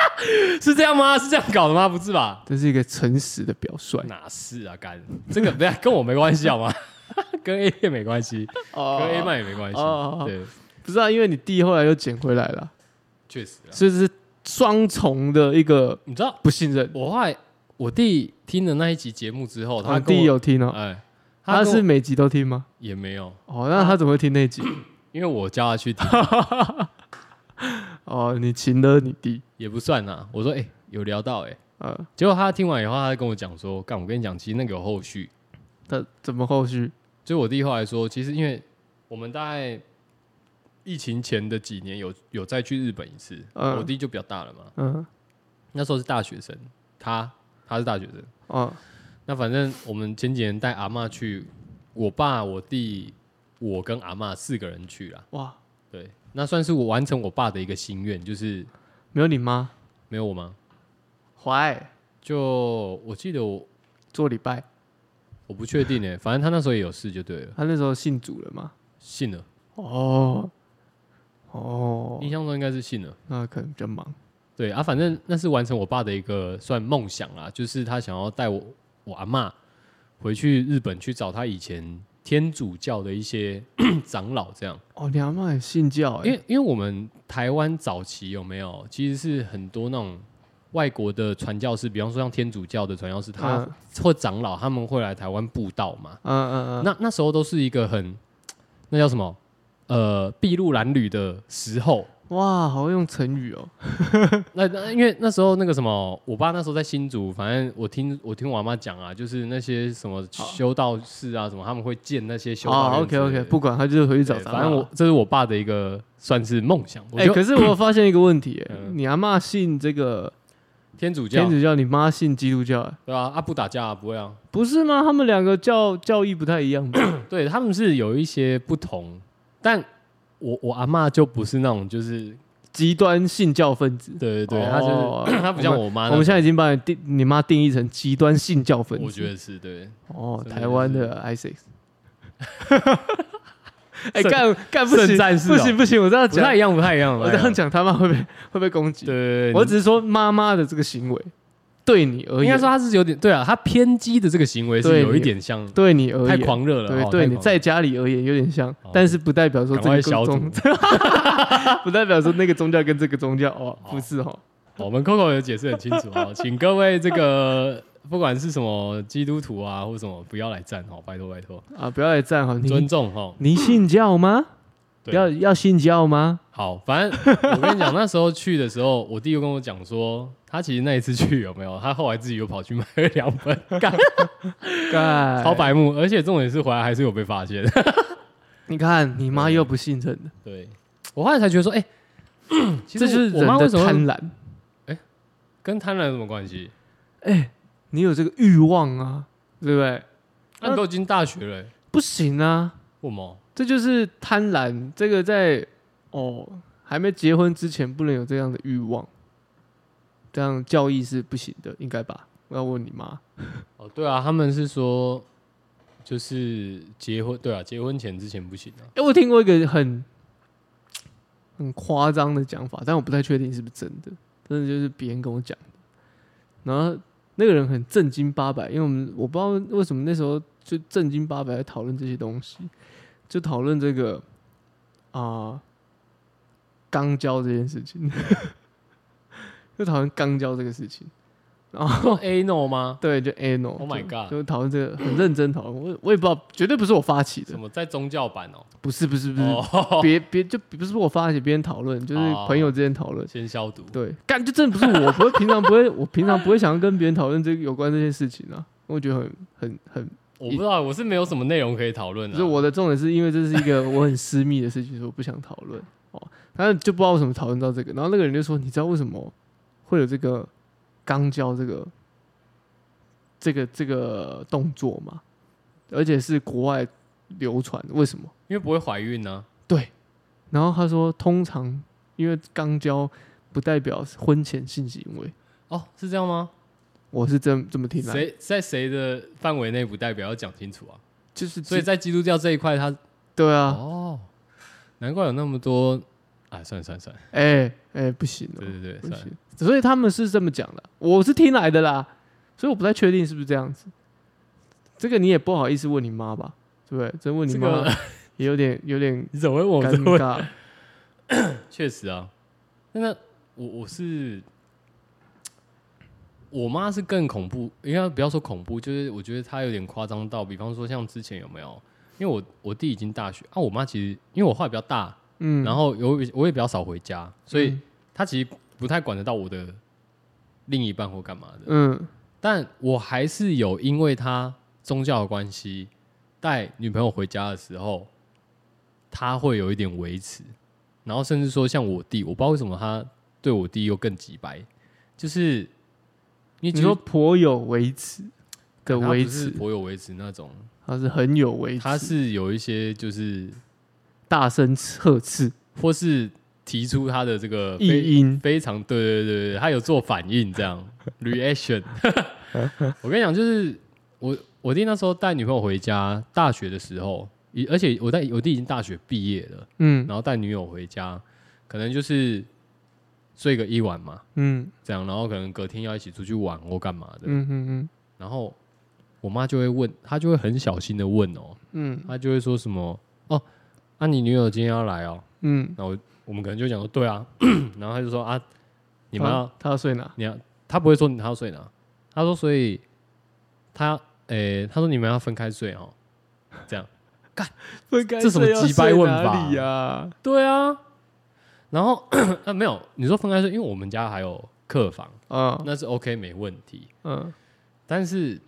[laughs] 是这样吗？是这样搞的吗？不是吧？这是一个诚实的表率。哪是啊？干这个不要跟我没关系好吗？[laughs] 跟 A 片没关系，哦跟 A 曼也没关系。哦对，不是啊，因为你弟后来又捡回来了，确实啊。所以这是双重的一个你知道，不信任。我后来我弟听了那一集节目之后，他弟有听哦，哎，他是每集都听吗？也没有，哦，那他怎么会听那集？[coughs] 因为我叫他去听，[laughs] 哦，你请了你弟也不算啊。我说，哎、有聊到哎、呃，结果他听完以后，他就跟我讲说：“干，我跟你讲，其实那个有后续。他怎么后续？就我弟后来说，其实因为我们大概疫情前的几年有有再去日本一次，嗯我弟就比较大了嘛，嗯，那时候是大学生，他他是大学生。嗯，那反正我们前几年带阿妈去，我爸、我弟、我跟阿妈四个人去了。哇，对，那算是我完成我爸的一个心愿，就是没有你妈没有我妈？怀就我记得我做礼拜，我不确定哎，反正他那时候也有事就对了，他那时候信主了吗？信了，哦，哦，印象中应该是信了。那可能比较忙。对啊，反正那是完成我爸的一个算梦想啦，就是他想要带我我阿妈回去日本去找他以前天主教的一些 [coughs] 长老这样。哦，你阿妈也信教哎、因为因为我们台湾早期有没有，其实是很多那种外国的传教士，比方说像天主教的传教士，他嗯或长老，他们会来台湾布道嘛。嗯嗯嗯，那那时候都是一个很那叫什么呃筚路蓝缕的时候。哇，好会用成语哦。[laughs] 那那因为那时候那个什么，我爸那时候在新竹，反正我听我听我阿妈讲啊，就是那些什么修道士啊什么，他们会建那些修道哦，OK OK，不管他就是回去找反正我这是我爸的一个算是梦想。哎、就可是我发现一个问题、你阿妈信这个天主教天主教，你妈信基督教、哎对啊，啊不打架啊，不会啊。不是吗？他们两个教教义不太一样吧？[coughs] 对，他们是有一些不同，但我我阿嬷就不是那种就是极端信教分子。对对对，她哦就是 [clears throat] 她不像我妈那种，我们现在已经把你定你妈定义成极端信教分子。我觉得是对，哦，台湾的 ISIS。[laughs] 哎，圣干干不圣行，战士哦不行不行，我这样讲，不太一样，不太一样。我这样讲他妈会被会被攻击。对，对对，我只是说妈妈的这个行为对你而言，应该说他是有点对啊，他偏激的这个行为是有一点像对你而言。太，狂热了，对你在家里而言有点像哦，但是不代表说这个宗毒，[laughs] 不代表说那个宗教跟这个宗教哦不是哦。我们 Coco 有解释很清楚哦，[laughs] 请各位这个不管是什么基督徒啊或什么，不要来站哦，拜托拜托，啊，不要来站哦，尊重哦。你信教吗？对要要信教吗？好，反正我跟你讲，那时候去的时候，我弟又跟我讲说，他其实那一次去有没有，他后来自己又跑去买了两本，[laughs] 干干超白目，而且重点是回来还是有被发现。你看你妈又不信任的，对我后来才觉得说，哎、[clears throat] 其实这就是我我妈人的为什么贪婪。跟贪婪有什么关系？哎，你有这个欲望啊，对不对？那、你都已经大学了、欸，不行啊，为什么？这就是贪婪。这个在哦还没结婚之前不能有这样的欲望，这样教义是不行的，应该吧？我要问你妈。[laughs] 哦，对啊，他们是说，就是结婚，对啊，结婚前之前不行啊。哎、我听过一个很很夸张的讲法，但我不太确定是不是真的，真的就是别人跟我讲的。然后那个人很正经八百，因为我们我不知道为什么那时候就正经八百在讨论这些东西，就讨论这个啊肛交这件事情，[laughs] 就讨论肛交这个事情。然后 [laughs] A no 吗？对，就 anal。Oh my 就 god 就讨论这个很认真讨论，我我也不知道，绝对不是我发起的什，么在宗教版哦？不是不是不是，哦，别别就不是我发起，别人讨论，就是哦朋友之间讨论。先消毒。对，干就真的不是我，不会平常不会，我平常不会想要跟别人讨论这个有关这些事情啊。我觉得很很很，我不知道，我是没有什么内容可以讨论的。就是我的重点是因为这是一个我很私密的事情，所以我不想讨论哦。但是就不知道为什么讨论到这个，然后那个人就说：“你知道为什么会有这个肛交这个这个这个动作吗？而且是国外流传，为什么？”因为不会怀孕呢、对然后他说，通常因为肛交不代表婚前性行为，哦，是这样吗？我是这这么听来，谁在谁的范围内不代表要讲清楚啊？就是所以在基督教这一块，他对啊，哦，难怪有那么多。哎，算了算了算了，哎哎、不行哦对，对对，不行。所以他们是这么讲的，我是听来的啦，所以我不太确定是不是这样子。这个你也不好意思问你妈吧，对不对？真问你妈这个 [laughs] 也有点有点你怎么会问我尴这个。[coughs] 确实啊，那我我是我妈是更恐怖，应该不要说恐怖，就是我觉得她有点夸张到，比方说像之前有没有？因为我我弟已经大学啊，我妈其实因为我话比较大，嗯，然后有我也比较少回家，所以嗯。她其实不太管得到我的另一半或干嘛的，嗯。但我还是有因为她宗教的关系，带女朋友回家的时候，她会有一点维持，然后甚至说像我弟，我不知道为什么他对我弟又更急白，就是你你说颇有维持的他维持，颇有维持那种，他是很有维持，他是有一些就是大声呵斥。或是提出他的这个非异音，非常对对对对，他有做反应这样。[laughs] Reaction。[laughs] 我跟你讲，就是我我弟那时候带女朋友回家，大学的时候，而且我在我弟已经大学毕业了，嗯。然后带女友回家，可能就是睡个一晚嘛，嗯。这样，然后可能隔天要一起出去玩或干嘛的，嗯嗯嗯。然后我妈就会问，她就会很小心的问哦，嗯。她就会说什么哦，啊你女友今天要来哦，嗯，那我我们可能就讲说对啊，[clears throat] 然后她就说啊，你们要他他要睡哪？你要，她不会说你她要睡哪，她说所以她诶、她说你们要分开睡哦，这样。[laughs] 干分开这什么鸡掰问法里呀？对啊，然后啊 [clears throat] 没有，你说分开睡，因为我们家还有客房，啊那是 OK 没问题，嗯。但是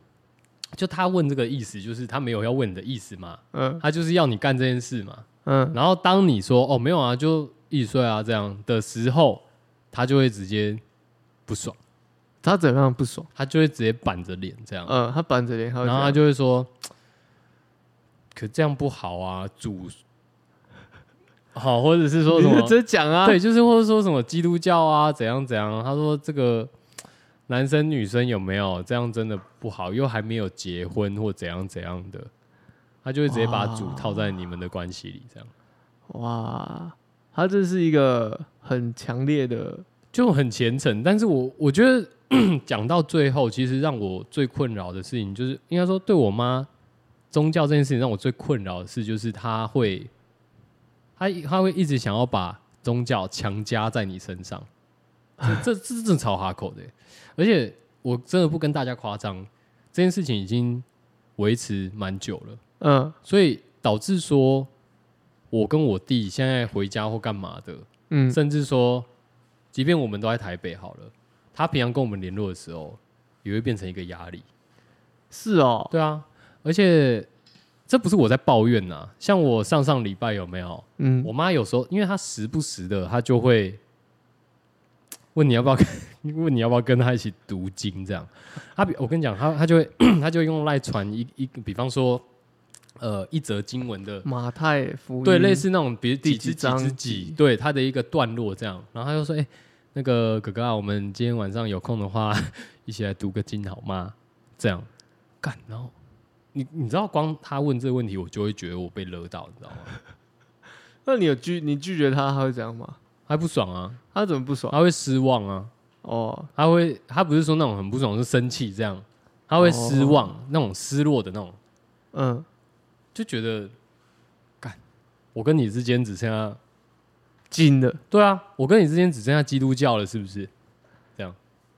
就他问这个意思，就是他没有要问你的意思嘛，嗯。他就是要你干这件事嘛，嗯。然后当你说哦没有啊，就一起睡啊这样的时候，他就会直接不爽，他怎样不爽？他就会直接板着脸这样，嗯，他板着脸，然后他就会说，可这样不好啊，主好，或者是说什么直接讲啊，对，就是或者说什么基督教啊怎样怎样，他说这个男生女生有没有这样真的不好，又还没有结婚或怎样怎样的。他就会直接把主套在你们的关系里，这样哇，他这是一个很强烈的，就很虔诚。但是我我觉得讲到最后，其实让我最困扰的事情，就是应该说对我妈宗教这件事情让我最困扰的事，就是她会，她她会一直想要把宗教强加在你身上，这这这真的超哈口的欸。而且我真的不跟大家夸张，这件事情已经维持蛮久了。嗯所以导致说，我跟我弟现在回家或干嘛的，嗯甚至说，即便我们都在台北好了，他平常跟我们联络的时候，也会变成一个压力。是哦，对啊，而且这不是我在抱怨呐、像我上上礼拜有没有？嗯我妈有时候，因为她时不时的，她就会 [tsk] 问你要不要跟，[laughs] 问你要不要跟她一起读经这样。她比我跟你讲，她她就会 [clears throat] 她就会用赖传一一，比方说，呃，一则经文的马太福音对，类似那种，比如第几之几几章之几，对它的一个段落这样。然后她就说：“哎、那个哥哥啊，我们今天晚上有空的话，[laughs] 一起来读个经好吗？”这样干，然后你你知道，光他问这个问题，我就会觉得我被勒到，你知道吗？[laughs] 那你有拒你拒绝他，他会怎样吗？他不爽啊，他怎么不爽？他会失望啊，哦，他会他不是说那种很不爽，是生气这样，他会失望，那种失落的那种，嗯，就觉得干，我跟你之间只剩下金的，对啊，我跟你之间只剩下基督教了，是不是？这样，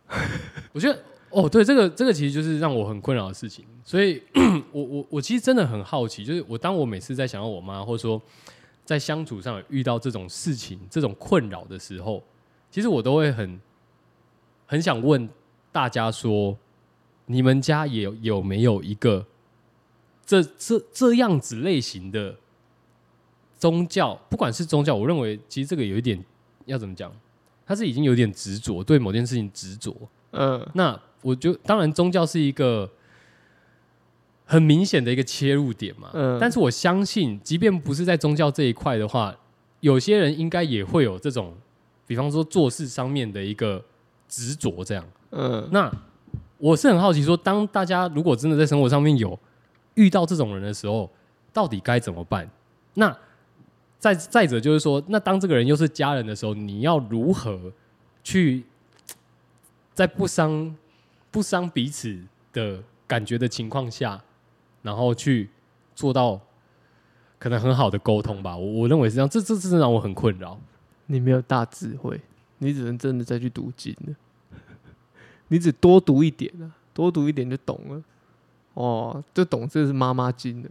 [laughs] 我觉得哦，对，这个这个其实就是让我很困扰的事情。所以 [clears throat] 我我我其实真的很好奇，就是我当我每次在想到我妈，或者说在相处上遇到这种事情、这种困扰的时候，其实我都会很很想问大家说，你们家也有有没有一个这这这样子类型的宗教，不管是宗教，我认为其实这个有一点要怎么讲，他是已经有点执着，对某件事情执着。嗯那我就当然宗教是一个很明显的一个切入点嘛，嗯但是我相信，即便不是在宗教这一块的话，有些人应该也会有这种，比方说做事上面的一个执着这样。嗯那我是很好奇说，当大家如果真的在生活上面有遇到这种人的时候，到底该怎么办？那再再者就是说，那当这个人又是家人的时候，你要如何去在不伤不伤彼此的感觉的情况下，然后去做到可能很好的沟通吧？我我认为是这样，这这这是让我很困扰。你没有大智慧，你只能真的再去读经了。[laughs] 你只多读一点啊，多读一点就懂了。哦，就懂这是妈妈经的。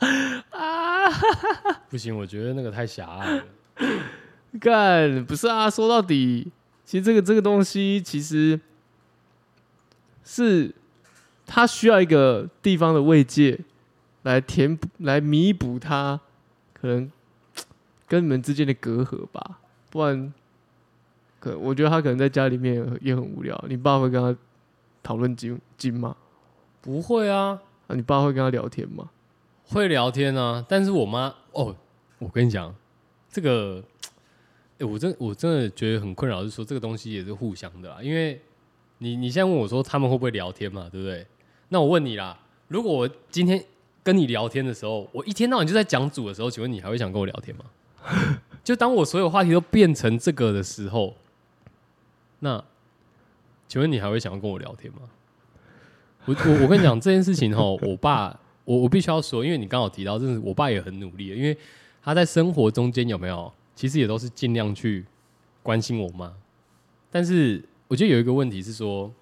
[laughs] 不行，我觉得那个太狭隘了。[laughs] 干不是啊，说到底其实这个这个东西其实是他需要一个地方的慰藉来填补、来弥补他可能跟你们之间的隔阂吧，不然可我觉得他可能在家里面也很无聊。你爸会跟他讨论经经吗？不会啊，啊，你爸会跟他聊天吗？会聊天啊，但是我妈哦，我跟你讲，这个，哎、我真我真的觉得很困扰，是说这个东西也是互相的啦，因为你你现在问我说他们会不会聊天嘛，对不对？那我问你啦，如果我今天跟你聊天的时候，我一天到晚就在讲组的时候，请问你还会想跟我聊天吗？[laughs] 就当我所有话题都变成这个的时候，那请问你还会想要跟我聊天吗？我我我跟你讲这件事情哈，我爸我我必须要说，因为你刚好提到，真的我爸也很努力，因为他在生活中间有没有，其实也都是尽量去关心我妈。但是我觉得有一个问题是说，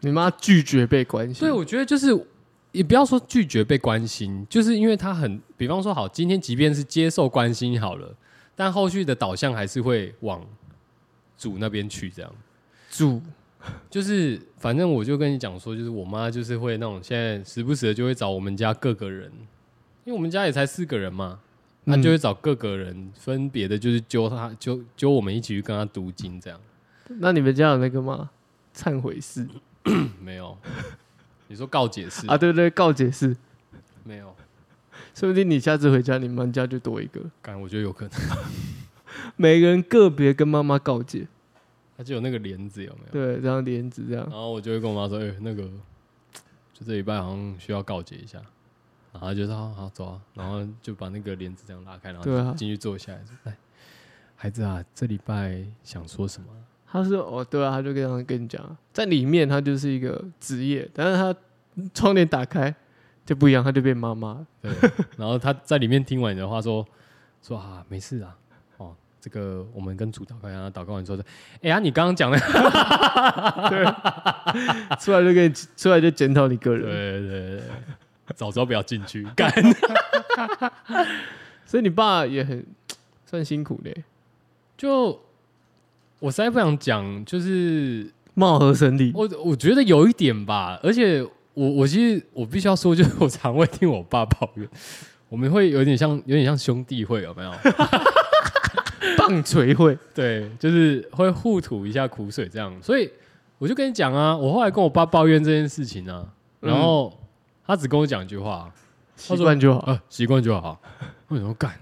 你妈拒绝被关心，对我觉得就是也不要说拒绝被关心，就是因为她很，比方说好，今天即便是接受关心好了，但后续的导向还是会往主那边去，这样。主就是反正我就跟你讲说，就是我妈就是会那种现在时不时的就会找我们家各个人，因为我们家也才四个人嘛，她嗯就会找各个人分别的，就是揪他揪揪我们一起去跟他读经这样。那你们家有那个吗？忏悔室 [coughs] 没有，你说告解释啊？对对，告解室，没有？说不定你下次回家，你们家就多一个，干，我觉得有可能，[laughs] 每个人个别跟妈妈告解，他就有那个帘子有没有？对，这样帘子这样然，后我就会跟我妈说，哎、那个就这礼拜好像需要告解一下。然后就说好好走啊，然后就把那个帘子这样拉开，然后进去坐下来说：“来，孩子啊，这礼拜想说什么？他说哦，对啊，他就这样跟你讲啊，在里面他就是一个职业，但是他窗帘打开就不一样，他就变妈妈。对，然后他在里面听完你的话说说啊，没事啊，哦，这个我们跟主祷告，然后祷告完之后说，哎呀，你刚刚讲的，[laughs] 对。出来就给你出来就检讨你个对人，对对对，早知道不要进去，干，[laughs] 所以你爸也很算辛苦的，就我实在不想讲，就是貌合神离。我我觉得有一点吧，而且我我其实我必须要说，就是我常会听我爸抱怨，我们会有点像有点像兄弟会，有没有？[laughs] 棒槌会，[laughs] 对，就是会互吐一下苦水这样。所以我就跟你讲啊，我后来跟我爸抱怨这件事情啊，然后他只跟我讲一句话，习惯就好。啊，习惯就好。为什么干？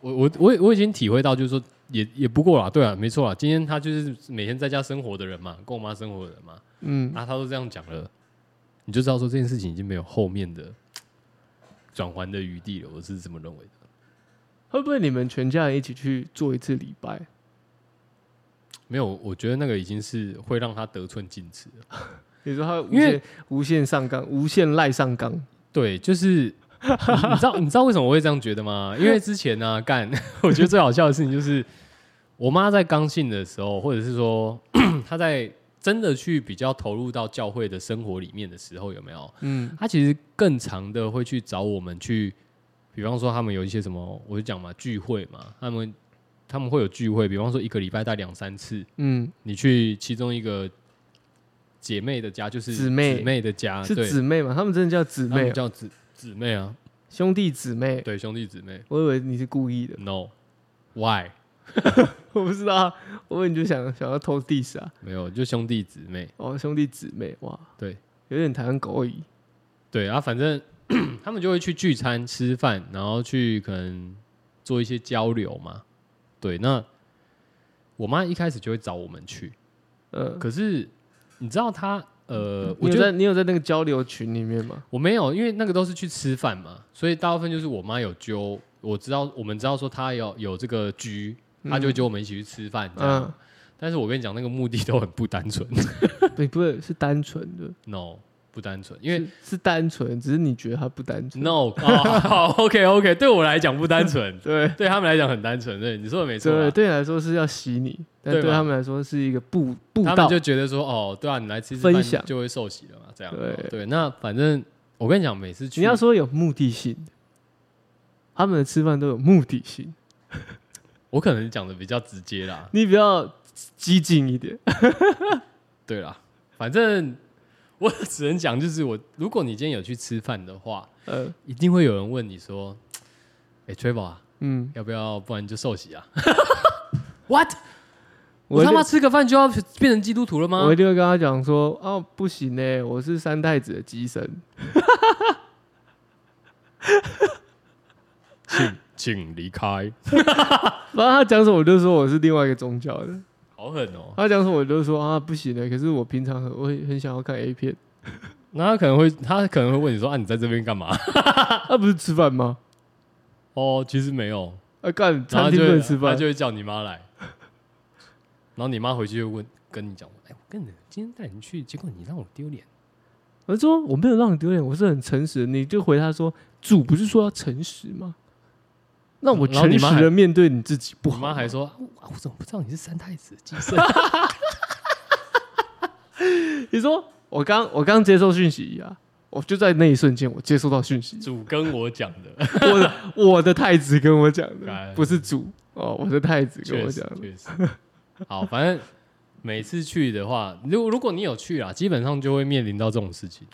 我我我我已经体会到，就是说也也不过啦，对啊，没错啊。今天他就是每天在家生活的人嘛，跟我妈生活的人嘛，嗯，啊，他都这样讲了，你就知道说这件事情已经没有后面的 [tsk] 转圜的余地了。我是这么认为的。会不会你们全家人一起去做一次礼拜？没有，我觉得那个已经是会让他得寸进尺了。比如说他无限无限上纲，无限赖上纲。对，就是你你知道 [laughs] 你知道为什么我会这样觉得吗？因为之前呢、干，[laughs] 我觉得最好笑的事情就是，我妈在刚信的时候，或者是说 [clears throat] 她在真的去比较投入到教会的生活里面的时候，有没有？嗯她其实更长的会去找我们去，比方说他们有一些什么，我就讲嘛，聚会嘛，他们他们会有聚会，比方说一个礼拜带两三次，嗯，你去其中一个姐妹的家，就是姊妹姊妹的家，是，姊妹嘛？他们真的叫姊妹叫姊姊妹啊，兄弟姊妹。对，兄弟姊妹我以为你是故意的，，no，why？[laughs] [laughs] 我不知道，我以为你就想想要偷 diss 啊。没有，就兄弟姊妹，哦，兄弟姊妹，哇，对，有点台湾狗语。对啊，反正 [clears throat] 他们就会去聚餐吃饭，然后去可能做一些交流嘛。对，那我妈一开始就会找我们去，呃，可是你知道他呃，你有我觉得在你有在那个交流群里面吗？我没有，因为那个都是去吃饭嘛，所以大部分就是我妈有揪，我知道我们知道说她有有这个局，她就会揪我们一起去吃饭这样。嗯，但是我跟你讲，那个目的都很不单纯。[laughs] 对不是是单纯的，，no，不单纯，因为是是单纯，只是你觉得它不单纯。no，哦，好，OK OK，对我来讲不单纯，对，对他们来讲很单纯，对，你说的没错对，啊。对你来说是要洗你，但对他们来说是一个步步道他们。就觉得说，哦，对啊，你来吃分享就会受洗了嘛，这样。对哦对，那反正我跟你讲，每次去你要说有目的性的，他们的吃饭都有目的性。[laughs] 我可能讲的比较直接啦，你比较激进一点。[laughs] 对啦，反正我只能讲，就是我，如果你今天有去吃饭的话，呃，一定会有人问你说：“哎、，Travel 啊，嗯，要不要？不然就受洗啊？[laughs] ”What？我我他妈吃个饭就要变成基督徒了吗我一？定会跟他讲说，哦，不行呢，我是三太子的机身。请请离开。[laughs] 反正他讲什么，我就说我是另外一个宗教的。好狠哦！他讲什么，我就说啊，不行的。可是我平常很我很很想要看 A 片。[laughs] 那他可能会，他可能会问你说：“啊，你在这边干嘛 [laughs] 他、不是吃饭吗？？”哦，其实没有，啊，干然后餐厅就会不能吃饭他就。会叫你妈来，然后你妈回去就问跟你讲：“哎、我跟你今天带你去，结果你让我丢脸。我就说我没有让你丢脸，我是很诚实的。你就回他说，主不是说要诚实吗？那我诚实的面对你自己不我。妈还说：“啊我怎么不知道你是三太子的寄生你说我刚我刚接受讯息啊，我就在那一瞬间我接收到讯息，主跟我讲的？[laughs] ”我的我的太子跟我讲的，不是主哦，我的太子跟我讲的。确实。好，反正每次去的话，如如果你有去啊，基本上就会面临到这种事情。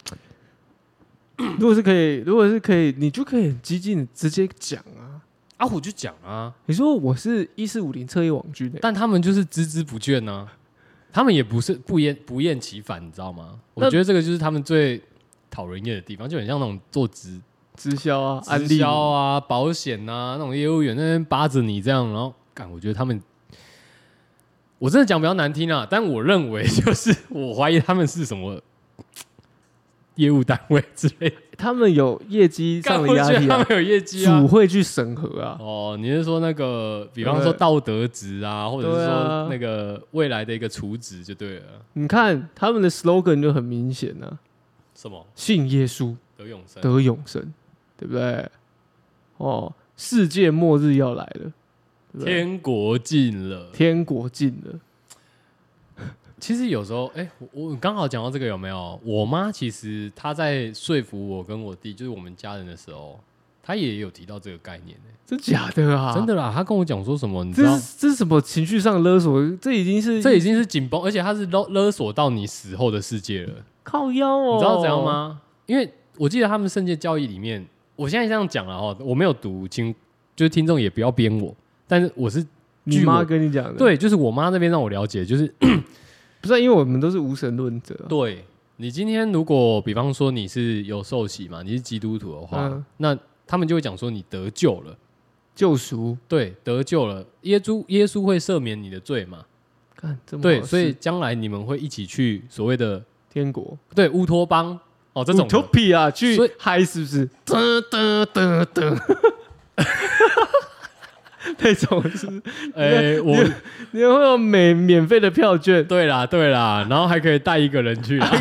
如果是可以，如果是可以，你就可以很激进的直接讲啊。啊，我就讲啊，你说我是一四五零侧翼网军的、但他们就是孜孜不倦呢、他们也不是不厌不厌其烦，你知道吗？我那觉得这个就是他们最讨人厌的地方，就很像那种做直直销啊，安销啊、保险啊那种业务员那边扒着你这样，然后干，我觉得他们，我真的讲比较难听啊，但我认为就是我怀疑他们是什么业务单位之类的，他们有业绩上的压力啊，他们有业绩啊主。会去审核啊。哦，你是说那个，比方说道德值啊，或者是说那个未来的一个储值就对了。你看他们的 slogan 就很明显啊，什么信耶稣得永生？得永生，对不对？哦，世界末日要来了，对对？天国近了。天国近了，其实有时候，哎、我我刚好讲到这个有没有？我妈其实她在说服我跟我弟，就是我们家人的时候，她也有提到这个概念、欸、真假的啊？真的啦，她跟我讲说什么，你知道？这是这是什么情绪上勒索？这已经是这已经是紧绷，而且她是勒勒索到你死后的世界了。靠腰哦。你知道怎样？吗？因为我记得他们圣界教义里面，我现在这样讲了哈，我没有读清，就是听众也不要编我，但是我是你妈跟你讲的，，对，就是我妈那边让我了解，就是不是啊因为我们都是无神论者啊，对你今天如果比方说你是有受洗嘛，你是基督徒的话，嗯。那他们就会讲说你得救了，救赎，对，得救了，耶稣耶稣会赦免你的罪嘛，看这么对，好所以事将来你们会一起去所谓的天国。对乌托邦。哦这种的。Utopia 去所以嗨是不是？噔噔噔噔，[laughs] 那种是哎、我你会有免免费的票券，对啦对啦，然后还可以带一个人去啦，[laughs]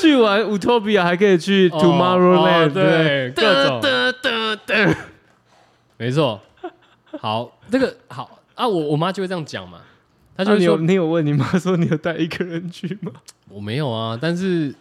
去完 Utopia 还可以去哦 Tomorrowland，哦对各种噔噔噔，没错。好，这个好啊，我我妈就会这样讲嘛，她就那你说、你有问你妈说你有带一个人去吗？我没有啊，但是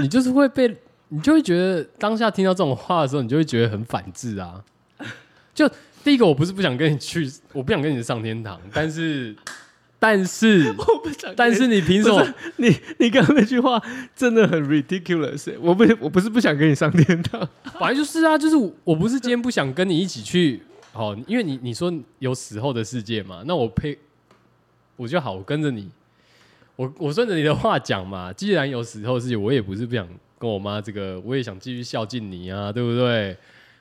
你就是会被，你就会觉得当下听到这种话的时候，你就会觉得很反智啊。[laughs] 就第一个，我不是不想跟你去，我不想跟你上天堂，但是，[laughs] 但是，我不想，但是你凭什么？你你刚刚那句话真的很 ridiculous，欸我不我不是不想跟你上天堂，[laughs] 反正就是啊，就是我我不是今天不想跟你一起去，哦，因为你你说有死后的世界嘛，那我配我就好，我跟着你，我我顺着你的话讲嘛。既然有死后的世界，我也不是不想跟我妈这个，我也想继续孝敬你啊，对不对？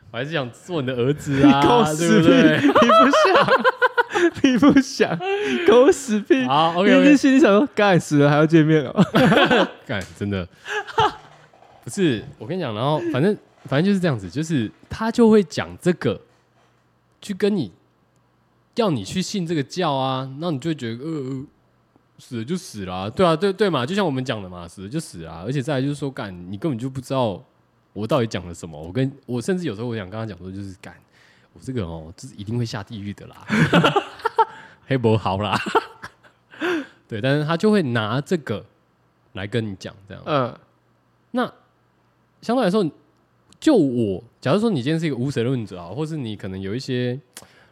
我还是想做你的儿子狗啊，对不对？你不想，你不想，狗屎屁！好你，OK 一定 OK，心里想说，干死了还要见面哦。[laughs] [laughs] 干真的 [laughs] 不是我跟你讲，然后反正反正就是这样子，就是他就会讲这个，去跟你要你去信这个教啊，那你就会觉得呃呃死了就死了啊、对啊，对对嘛，就像我们讲的嘛，死了就死了啊、而且再来就是说，干你根本就不知道我到底讲了什么，我跟我甚至有时候我想跟他讲说，就是干我这个哦，这是一定会下地狱的啦，[laughs] 黑博好啦，[laughs] 对，但是他就会拿这个来跟你讲这样。嗯，那相对来说，就我，假如说你今天是一个无神论者啊，或是你可能有一些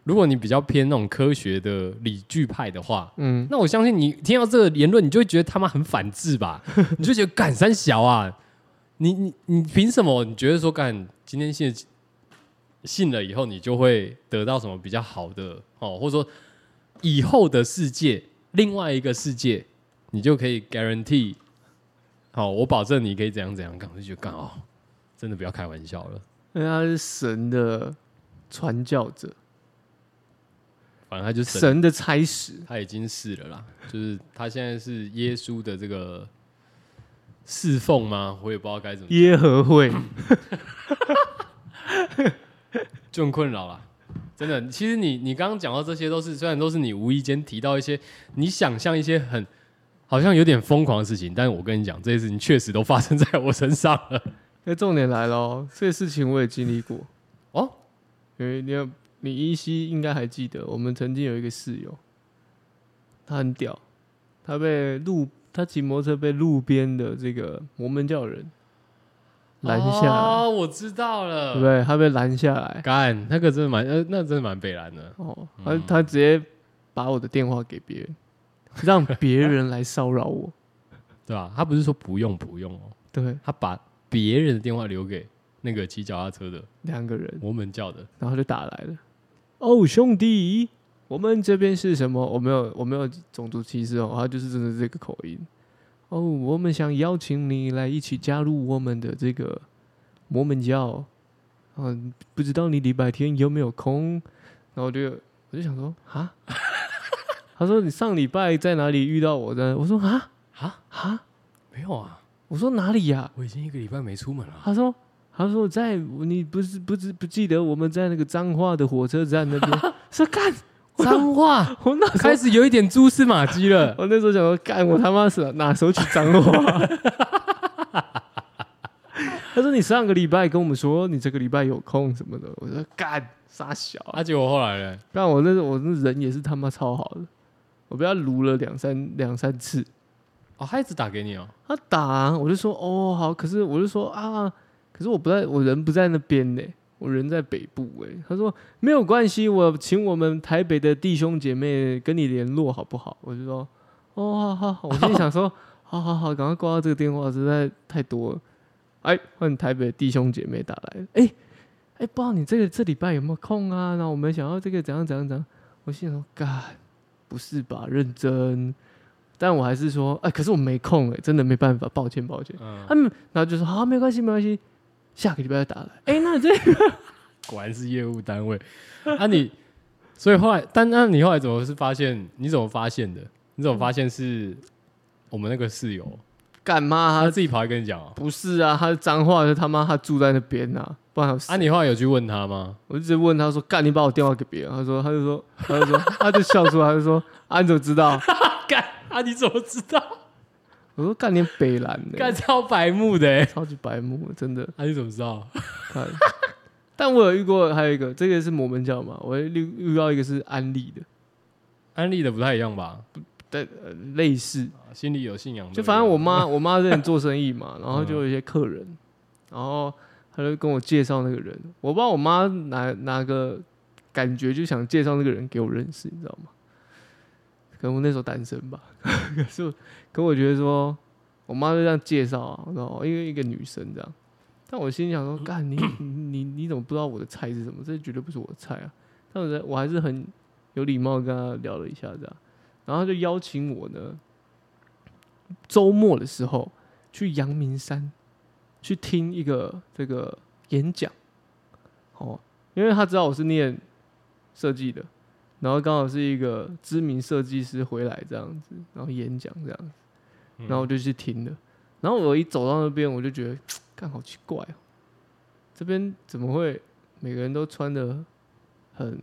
如果你比较偏那种科学的理据派的话，嗯，那我相信你听到这个言论，你就会觉得他妈很反智吧？[laughs] 你就觉得干三小啊，你你你凭什么？你觉得说干今天信信了以后，你就会得到什么比较好的哦，或者说以后的世界，另外一个世界，你就可以 guarantee，好，我保证你可以怎样怎样干，我就觉得干哦，真的不要开玩笑了。因为他是神的传教者，反正他就神，神的差使。他已经是了啦，就是他现在是耶稣的这个侍奉吗？我也不知道该怎么，耶和会，[laughs] 就很困扰啦。真的，其实你你刚刚讲到这些，都是虽然都是你无意间提到一些你想象一些很好像有点疯狂的事情，但是我跟你讲，这些事情确实都发生在我身上了。那重点来了哦，这些事情我也经历过哦。因为你要你依稀应该还记得，我们曾经有一个室友，他很屌，他被路他骑摩托车被路边的这个摩门教人拦下来，哦，我知道了，对不对？他被拦下来，干那个真的蛮呃，那真的蛮被拦的。哦，他他直接把我的电话给别人，让别人来骚扰我，[laughs] 对吧？他不是说不用不用哦，对，他把别人的电话留给那个骑脚踏车的两个人，摩门教的。然后就打来了。哦，兄弟，我们这边是什么？我没有，我没有种族歧视哦，他就是真的这个口音。哦，我们想邀请你来一起加入我们的这个摩门教。嗯，不知道你礼拜天有没有空？然后我就我就想说啊，他说你上礼拜在哪里遇到我的？我说啊啊啊，没有啊，我说哪里呀、我已经一个礼拜没出门了。他说：“他说在你不是不知不记得我们在那个彰化的火车站那边 [laughs] 说干 [laughs] 脏话我那时候开始有一点蛛丝马迹了。[laughs] 我那时候想说干我他妈是哪时候去彰化？他说你上个礼拜跟我们说你这个礼拜有空什么的，我说干傻小啊！啊，结果后来呢？但我那我那人也是他妈超好的，我被他撸了两三两三次，哦，他一直打给你哦。他打啊、我就说哦好，可是我就说啊，可是我不在，我人不在那边呢，我人在北部哎。他说没有关系，我请我们台北的弟兄姐妹跟你联络好不好？我就说哦好好好，我心里想说 [laughs] 好好好，赶快挂到这个电话，实在太多了。哎，换台北的弟兄姐妹打来了，哎哎，不知道你这个这礼拜有没有空啊？然后我们想要这个怎样怎样怎样，我心想说干不是吧，认真。但我还是说，哎、可是我没空哎、真的没办法，抱歉抱歉。嗯，他们然后就说好，没关系没关系，下个礼拜再打来。[laughs] 哎、那这个果然是业务单位。啊你，所以后来，但那你后来怎么是发现？你怎么发现的？你怎么发现是我们那个室友？干嘛？他他自己跑来跟你讲啊。不是啊，他是脏话，是他妈他住在那边呐、啊，不然有啊，你后来有去问他吗？我就直接问他说，干你把我电话给别人？他说他就说他就说他就笑出来，他就说啊你怎么知道？干啊，你怎么知道？[laughs] 我说干点北蓝的、干超白目的欸。超级白目，真的。啊，你怎么知道？[laughs] 看，但我有遇过，还有一个，这个是摩门教嘛，我遇遇到一个是安利的，安利的不太一样吧？但、呃、类似，啊心里有信仰。就反正我妈，我妈之前做生意嘛，然后就有一些客人，然后她就跟我介绍那个人，我不知道我妈哪哪个感觉就想介绍那个人给我认识，你知道吗？可能我那时候单身吧，[laughs] 可是我可我觉得说，我妈就这样介绍啊，然后因为一个女生这样，但我心里想说，干你你你你怎么不知道我的菜是什么？这绝对不是我的菜啊！但我我还是很有礼貌地跟她聊了一下这样，然后她就邀请我呢，周末的时候去阳明山去听一个这个演讲，哦，因为他知道我是念设计的，然后刚好是一个知名设计师回来这样子，然后演讲这样子，嗯。然后我就去听了，然后我一走到那边，我就觉得，[tsk] 看好奇怪哦，这边怎么会每个人都穿的很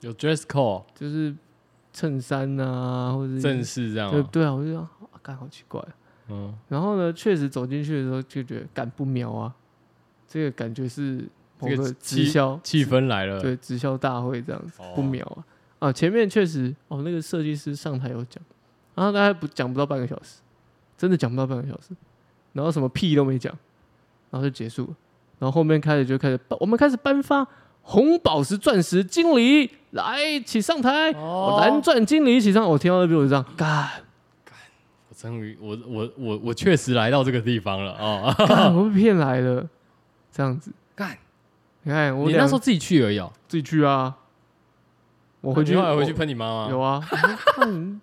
有 dress code 就是衬衫啊，或者是正式这样哦。对对啊，我就想，啊干好奇怪哦、嗯，然后呢，确实走进去的时候就觉得干不妙啊，这个感觉是某这个直销气氛来了。对直销大会这样子哦。不妙啊啊！前面确实哦，那个设计师上台有讲，然后大概不讲不到半个小时，真的讲不到半个小时，然后什么屁都没讲，然后就结束了，然后后面开始就开始我们开始颁发红宝石钻石经理来，请上台。哦蓝钻经理一起上。我听到那边我就这样干，我终于，我我我我确实来到这个地方了哦。干我被骗来了，这样子。干，你看我你那时候自己去而已哦。自己去啊，我回去你后来回去喷你妈妈。有啊，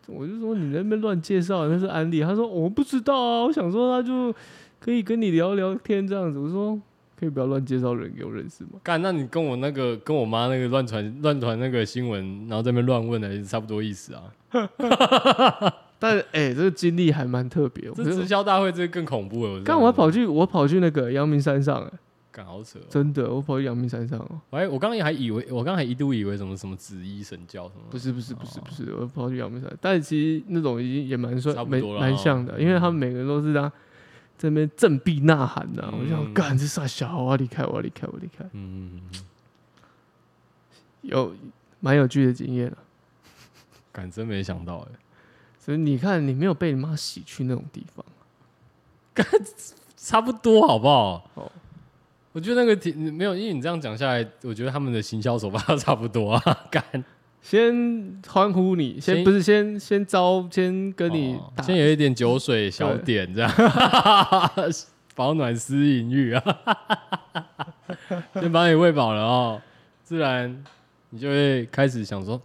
我就说你在那边乱介绍，那是安利。他说我不知道啊，我想说他就可以跟你聊聊天这样子。我说可以不要乱介绍人给我认识吗？干，那你跟我那个跟我妈那个乱传乱传那个新闻，然后在那边乱问的，也是差不多意思啊。[laughs] 但哎、这个经历还蛮特别。我这直销大会这个更恐怖了。我刚我还跑去，我跑去那个阳明山上、哎，干好扯哦。真的，我跑去阳明山上哦。我还我刚刚还以为，我刚才一度以为什么什么紫衣神教什么，不是不是不是不是，我跑去阳明山，但其实那种已经也蛮帅差，不蛮像的，因为他们每个人都是这样在那边振臂呐喊的、我就想，嗯干这傻小，我要离开，我要离开，我要离开，嗯，有蛮有趣的经验了。敢真没想到哎，所以你看，你没有被你妈洗去那种地方，差不多好不好？哦我觉得那个挺没有，因为你这样讲下来，我觉得他们的行销手法都差不多啊。[laughs] 干，先欢呼你，先先不是先先招，先跟你先有一点酒水小点这样，[laughs] 保暖私隐欲啊，[laughs] 先把你喂饱了哦，自然你就会开始想说，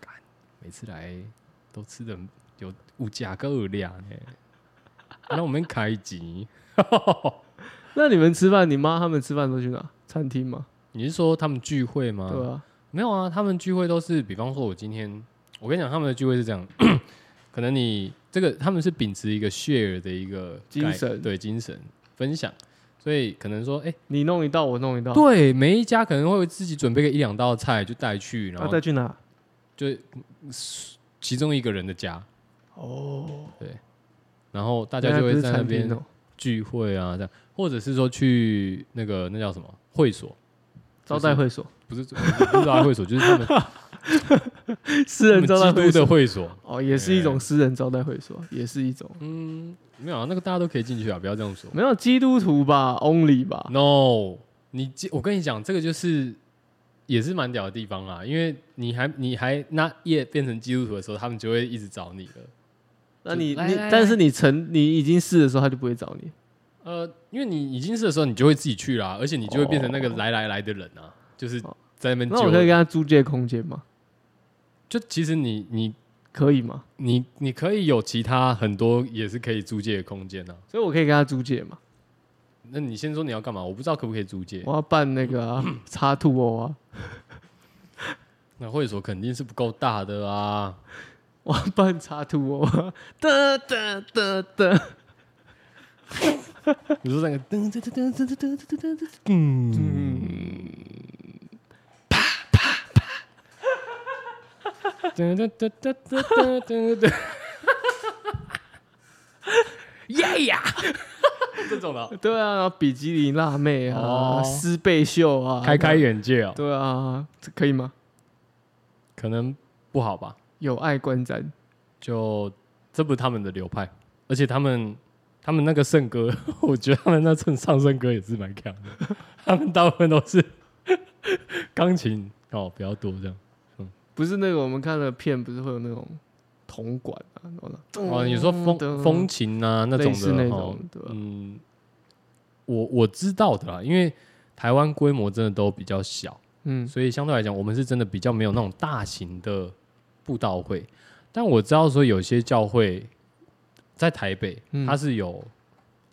干，每次来都吃的有物价够量呢，那我们开机。[laughs] 那你们吃饭，你妈他们吃饭都去哪？餐厅吗？你是说他们聚会吗？对啊，没有啊，他们聚会都是，比方说，我今天我跟你讲，他们的聚会是这样，[clears throat] 可能你这个他们是秉持一个 share 的一个精神。对精神分享，所以可能说，哎、你弄一道，我弄一道，对，每一家可能会自己准备个一两道菜就带去，然那后再去哪？就其中一个人的家，哦，对。然后大家就会在那边聚会啊，这样，或者是说去那个那叫什么会所，招待会所，不是不是招待会所，就是他们 [laughs] 私人招待会所，会所。哦，也是一种私人招待会所，也是一种。嗯，没有啊，那个大家都可以进去啊，不要这样说。没有基督徒吧，only 吧，No，你我跟你讲，这个就是也是蛮屌的地方啊，因为你还你还那夜变成基督徒的时候，他们就会一直找你了。那你你但是你成你已经是的时候，他就不会找你。呃，因为你已经是的时候，你就会自己去啦，而且你就会变成那个哦来来来的人啊，就是哦在那边那我可以。跟他租借空间吗？就其实你你可以吗？你你可以有其他很多也是可以租借的空间啊。所以我可以跟他租借嘛？那你先说你要干嘛？我不知道可不可以租借。我要办那个啊 [clears throat] 插图哦啊，那会所肯定是不够大的啊。我要办插图哦啊，哒哒哒哒，[laughs] 你说那个噔噔噔噔噔噔噔噔噔噔，嗯，啪啪啪，噔噔噔噔噔噔噔噔，[laughs] 耶呀！这种的。对啊，然后比基尼辣妹啊，哦。丝背秀啊，开开眼界哦，对啊，这可以吗？可能不好吧？有爱观瞻，就这不是他们的流派，而且他们他们那个圣歌，[laughs] 我觉得他们那唱唱圣歌也是蛮强的，[laughs] 他们大部分都是 [laughs] 钢琴哦比较多这样。不是那个我们看的片，不是会有那种铜管啊，哦，你说风风琴啊那种的哦种，对吧？嗯，我我知道的啦，因为台湾规模真的都比较小，嗯，所以相对来讲，我们是真的比较没有那种大型的布道会。但我知道说有些教会在台北，嗯它是有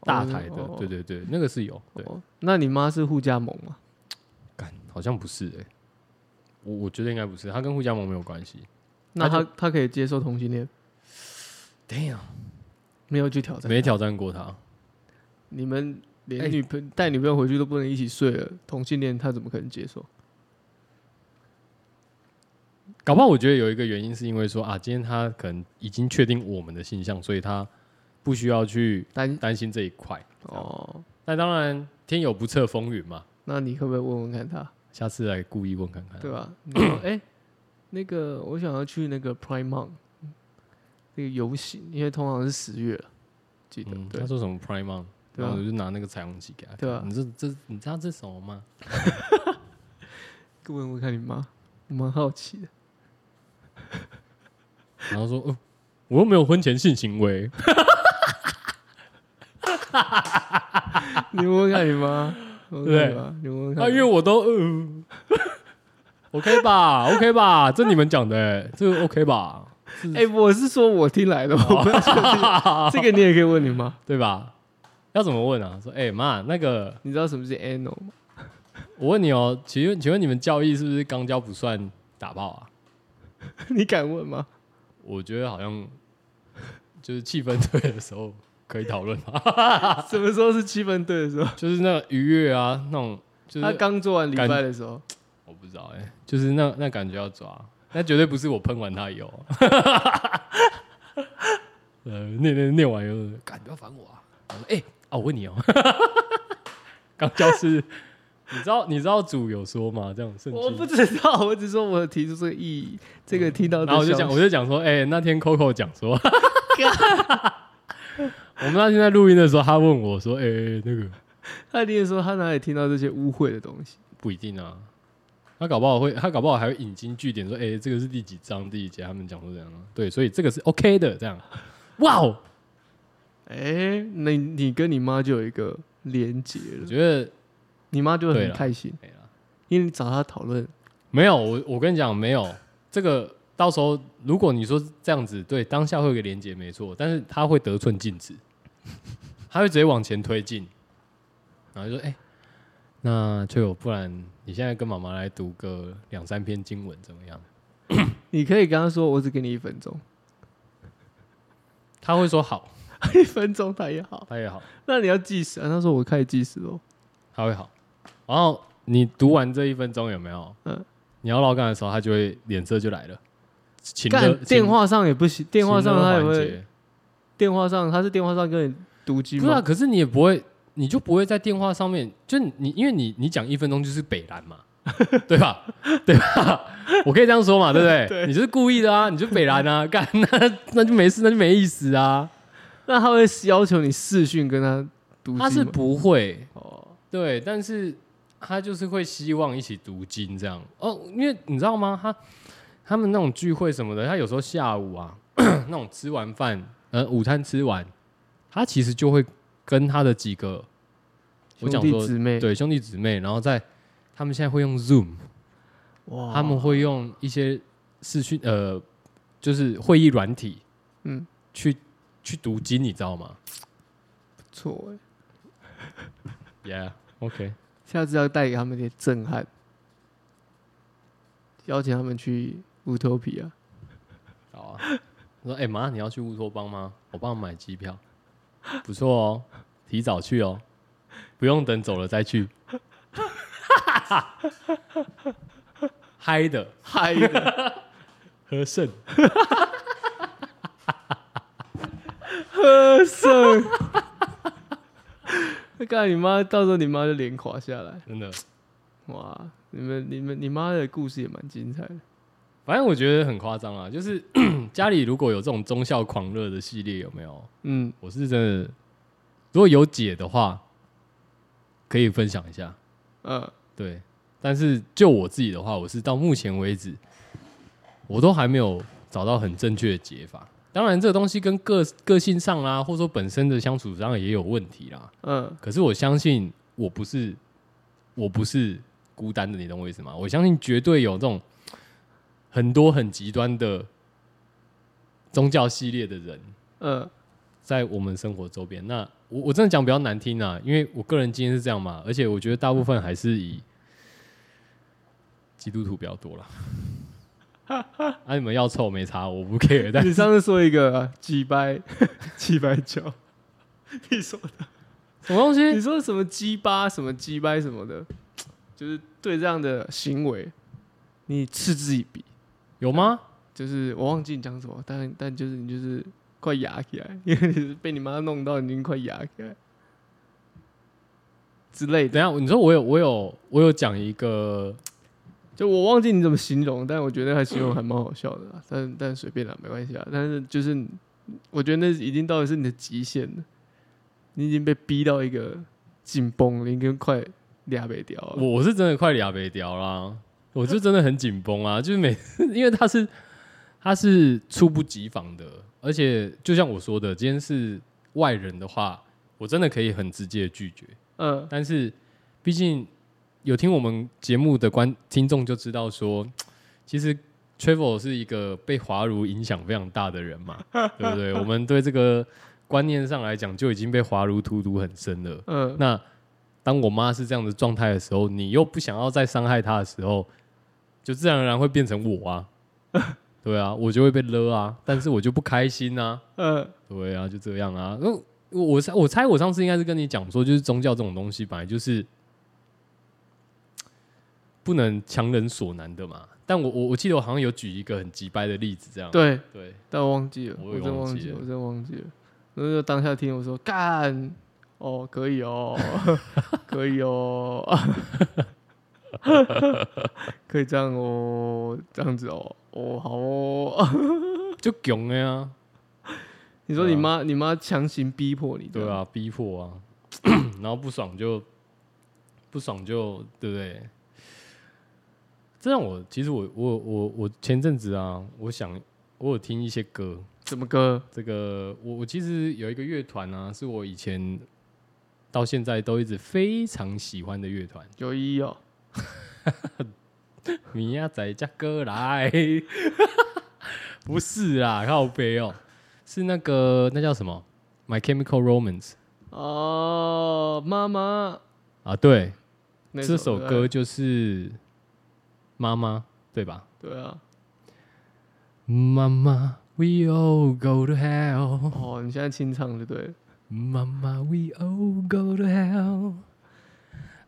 大台的，哦对对对，那个是有。对，哦那你妈是互加盟吗？干好像不是哎、我我觉得应该不是，他跟互加盟没有关系。那那她她可以接受同性恋，Damn，没有去挑战，没挑战过他。你们连哎女朋带女朋友回去都不能一起睡了，同性恋他怎么可能接受？搞不好我觉得有一个原因是因为说啊，今天他可能已经确定我们的性向，所以他不需要去担担心这一块。哦，那当然，天有不测风云嘛，那你可不可以问问看他，下次来故意问看看。对吧？你说，哎、那个我想要去那个 Prime Month 那个游行，因为通常是十月了，记得、嗯，他说什么 Prime Month，对啊我就拿那个彩虹旗给他。对啊你这这你知道这是什么吗？[laughs] 问问看你妈，我蛮好奇的。然后说，呃，我又没有婚前性行为，[laughs] [laughs] 你问问看你妈，对？你问问看啊，因为我都呃，OK 吧，OK 吧，这你们讲的、欸，这个 OK 吧，哎、我是说我听来的，我不要确定。这个你也可以问你妈。对吧？要怎么问啊？说，哎、妈，那个你知道什么是 anal 吗？我问你哦，请问请问你们教义是不是肛交不算打炮啊？[laughs] 你敢问吗？我觉得好像就是气氛对的时候可以讨论吗，[laughs] 什么时候是七分对的时候？[laughs] 就是那个愉悦啊，那种就是他刚做完礼拜的时候，我不知道哎、就是那那感觉要抓，那绝对不是我喷完他以后，[laughs] 呃，念念念完以后，干不要烦我啊！我说哎、啊，我问你哦、刚教师，你知道你知道主有说吗？这样圣我不，知道，我只说我提出这个意义，这个听到的然后我就讲我就讲说，哎、那天 Coco 讲说，[laughs] 我们那天在录音的时候，他问我说，哎、那个 [laughs] 他一定说他哪里听到这些污秽的东西？不一定啊。他搞不好会，他搞不好还会引经据典说，哎、这个是第几章？第几节，他们讲说这样啊，对，所以这个是 OK 的，这样。哇哦，哎、那你你跟你妈就有一个连结了，我觉得你妈就会很开心，因为你找她讨论，没有，我我跟你讲，没有。这个，到时候如果你说这样子，对，当下会有个连接，没错，但是他会得寸进尺，[laughs] 他会直接往前推进，然后就说，哎、那就有，不然你现在跟妈妈来读个两三篇经文怎么样？[coughs] 你可以跟他说，我只给你一分钟，他会说好，[laughs] 一分钟他也好。他也好，那你要计时啊？他说我开始计时喽。他会好。然后你读完这一分钟有没有？嗯你要老干的时候，他就会脸色就来了。请电话上也不行，电话上他也会，电话上他是电话上跟你读经不是啊，可是你也不会，你就不会在电话上面，就你因为你你讲一分钟就是北蓝嘛，[laughs] 对吧？对吧？我可以这样说嘛，对不对？[laughs] 对你就是故意的啊，你就北蓝啊，[laughs] 干那那就没事，那就没意思啊。那他会要求你视讯跟他读经？他是不会，哦，对，但是他就是会希望一起读经这样哦，因为你知道吗？他他们那种聚会什么的，他有时候下午啊，[clears throat] 那种吃完饭，呃，午餐吃完，他其实就会跟他的几个，我兄讲说弟姊妹，对兄弟姊妹，然后在他们现在会用 Zoom，哇，他们会用一些视讯，呃，就是会议软体嗯去去读经，你知道吗不错哎，？Yeah，OK，[laughs] 下次要带给他们一点震撼，邀请他们去乌托比亚。好啊。我说：“哎、妈，你要去乌托邦吗？我帮你买机票，不错哦，提早去哦，不用等走了再去。嗨的，嗨的，[laughs] 喝剩，喝剩。那刚才你妈到时候你妈就脸垮下来，真的。哇！你们你们你妈的故事也蛮精彩的。反正我觉得很夸张啊，就是 [coughs] 家里如果有这种忠孝狂热的系列，有没有？嗯，我是真的，如果有解的话，可以分享一下。嗯，对，但是就我自己的话，我是到目前为止，我都还没有找到很正确的解法。当然，这个东西跟个个性上啦，或者说本身的相处上也有问题啦。嗯，可是我相信我不是我不是孤单的，你懂我意思吗？我相信绝对有这种很多很极端的宗教系列的人嗯，在我们生活周边。那我我真的讲比较难听啊，因为我个人经验是这样嘛，而且我觉得大部分还是以基督徒比较多了。[laughs] 啊，你们要臭没差，我不 care。但你上次说一个啊鸡掰鸡掰脚，你说的什么东西你西？说什么鸡巴什么鸡掰什么的，就是对这样的行为，你嗤之以鼻。有吗？就是我忘记你讲什么，但但就是你就是快哑起来，[laughs] 因为你是被你妈弄到已经快哑起来之类的。等下，你说我有我有我有讲一个就我忘记你怎么形容，但我觉得还形容还蛮好笑的啦。但但随便啦，没关系啊。但是就是我觉得那已经到底是你的极限了，你已经被逼到一个紧绷了，已经快俩北掉了。我我是真的快俩北掉啦。我就真的很紧绷啊，就是每因为他是他是猝不及防的，而且就像我说的，今天是外人的话，我真的可以很直接的拒绝。嗯，但是毕竟有听我们节目的观听众就知道说，其实 Travel 是一个被华儒影响非常大的人嘛，对不对？我们对这个观念上来讲就已经被华儒荼毒很深了。嗯，那当我妈是这样的状态的时候，你又不想要再伤害她的时候，就自然而然会变成我啊，[laughs] 对啊，我就会被勒啊，但是我就不开心啊，嗯，对啊，就这样啊。那我我猜我猜我上次应该是跟你讲说，就是宗教这种东西本来就是不能强人所难的嘛。但我我我记得我好像有举一个很急掰的例子，这样对，对，但我忘记了，我真忘记了忘记了，我真忘记了。然后就当下听我说干，哦，可以哦，[laughs] 可以哦，[laughs] [laughs] 可以这样哦，这样子哦，哦，好哦。[laughs] 就囧了呀，你说你妈，你妈强行逼迫你，对，啊，逼迫啊，[clears throat] 然后不爽就不爽就对不对？这让我其实我我我我前阵子啊，我想我有听一些歌，什么歌？这个我我其实有一个乐团啊，是我以前到现在都一直非常喜欢的乐团，九一哦，[laughs] 米亚仔加歌来，[laughs] 不是啦，[laughs] 靠背哦，是那个那叫什么《My Chemical Romance》哦，妈妈，啊，对，那这首歌就是妈妈，对吧？对啊，妈妈，We all go to hell。哦，你现在清唱就对了。妈妈，We all go to hell。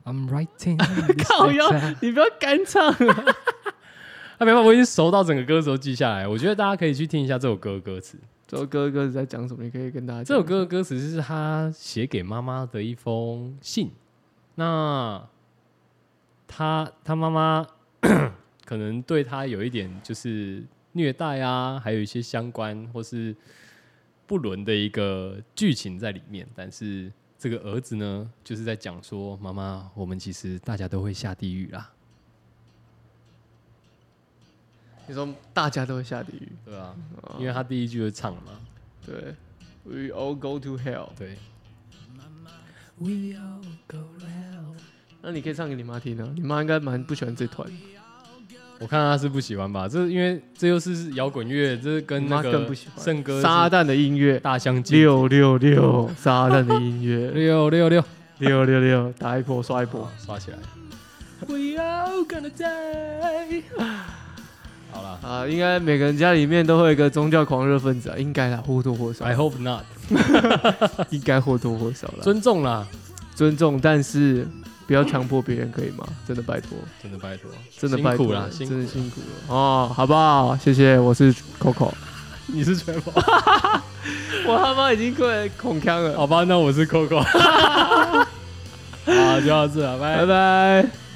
I'm writing [laughs] 靠腰你不要干唱啊！[laughs] 啊，没办法，我已经熟到整个歌词都记下来。我觉得大家可以去听一下这首歌的歌词。这首歌的歌词在讲什么？你可以跟大家这首歌的歌词是他写给妈妈的一封信。那他他妈妈 [coughs] 可能对他有一点就是虐待啊，还有一些相关或是不伦的一个剧情在里面。但是这个儿子呢，就是在讲说，妈妈，我们其实大家都会下地狱啦，你说大家都会下地狱，对啊，哦。因为他第一句就唱了嘛，对，We all go to hell。对。那你可以唱给你妈听啊，你妈应该蛮不喜欢这团，我看他是不喜欢吧，这因为这又是摇滚乐，这跟那个圣歌撒旦的音乐，大相径庭。六六六，撒旦的音乐，[laughs] 六六六，六六六，打一波刷一波。刷起来。We all gonna die。好了啊，应该每个人家里面都会有一个宗教狂热分子啊，应该啦，或多或少，I，hope not。[laughs] 应该或多或少了。尊重啦，尊重，但是不要强迫别人，可以吗？真的拜托，真的拜托，真的拜托。辛苦啦，辛苦真的辛苦。了。哦，好不好？谢谢，我是 Coco，[laughs] 你是全宝，[laughs] 我他妈已经快恐腔了，好吧，那我是 Coco。[laughs] 好，就到这了，拜。拜拜。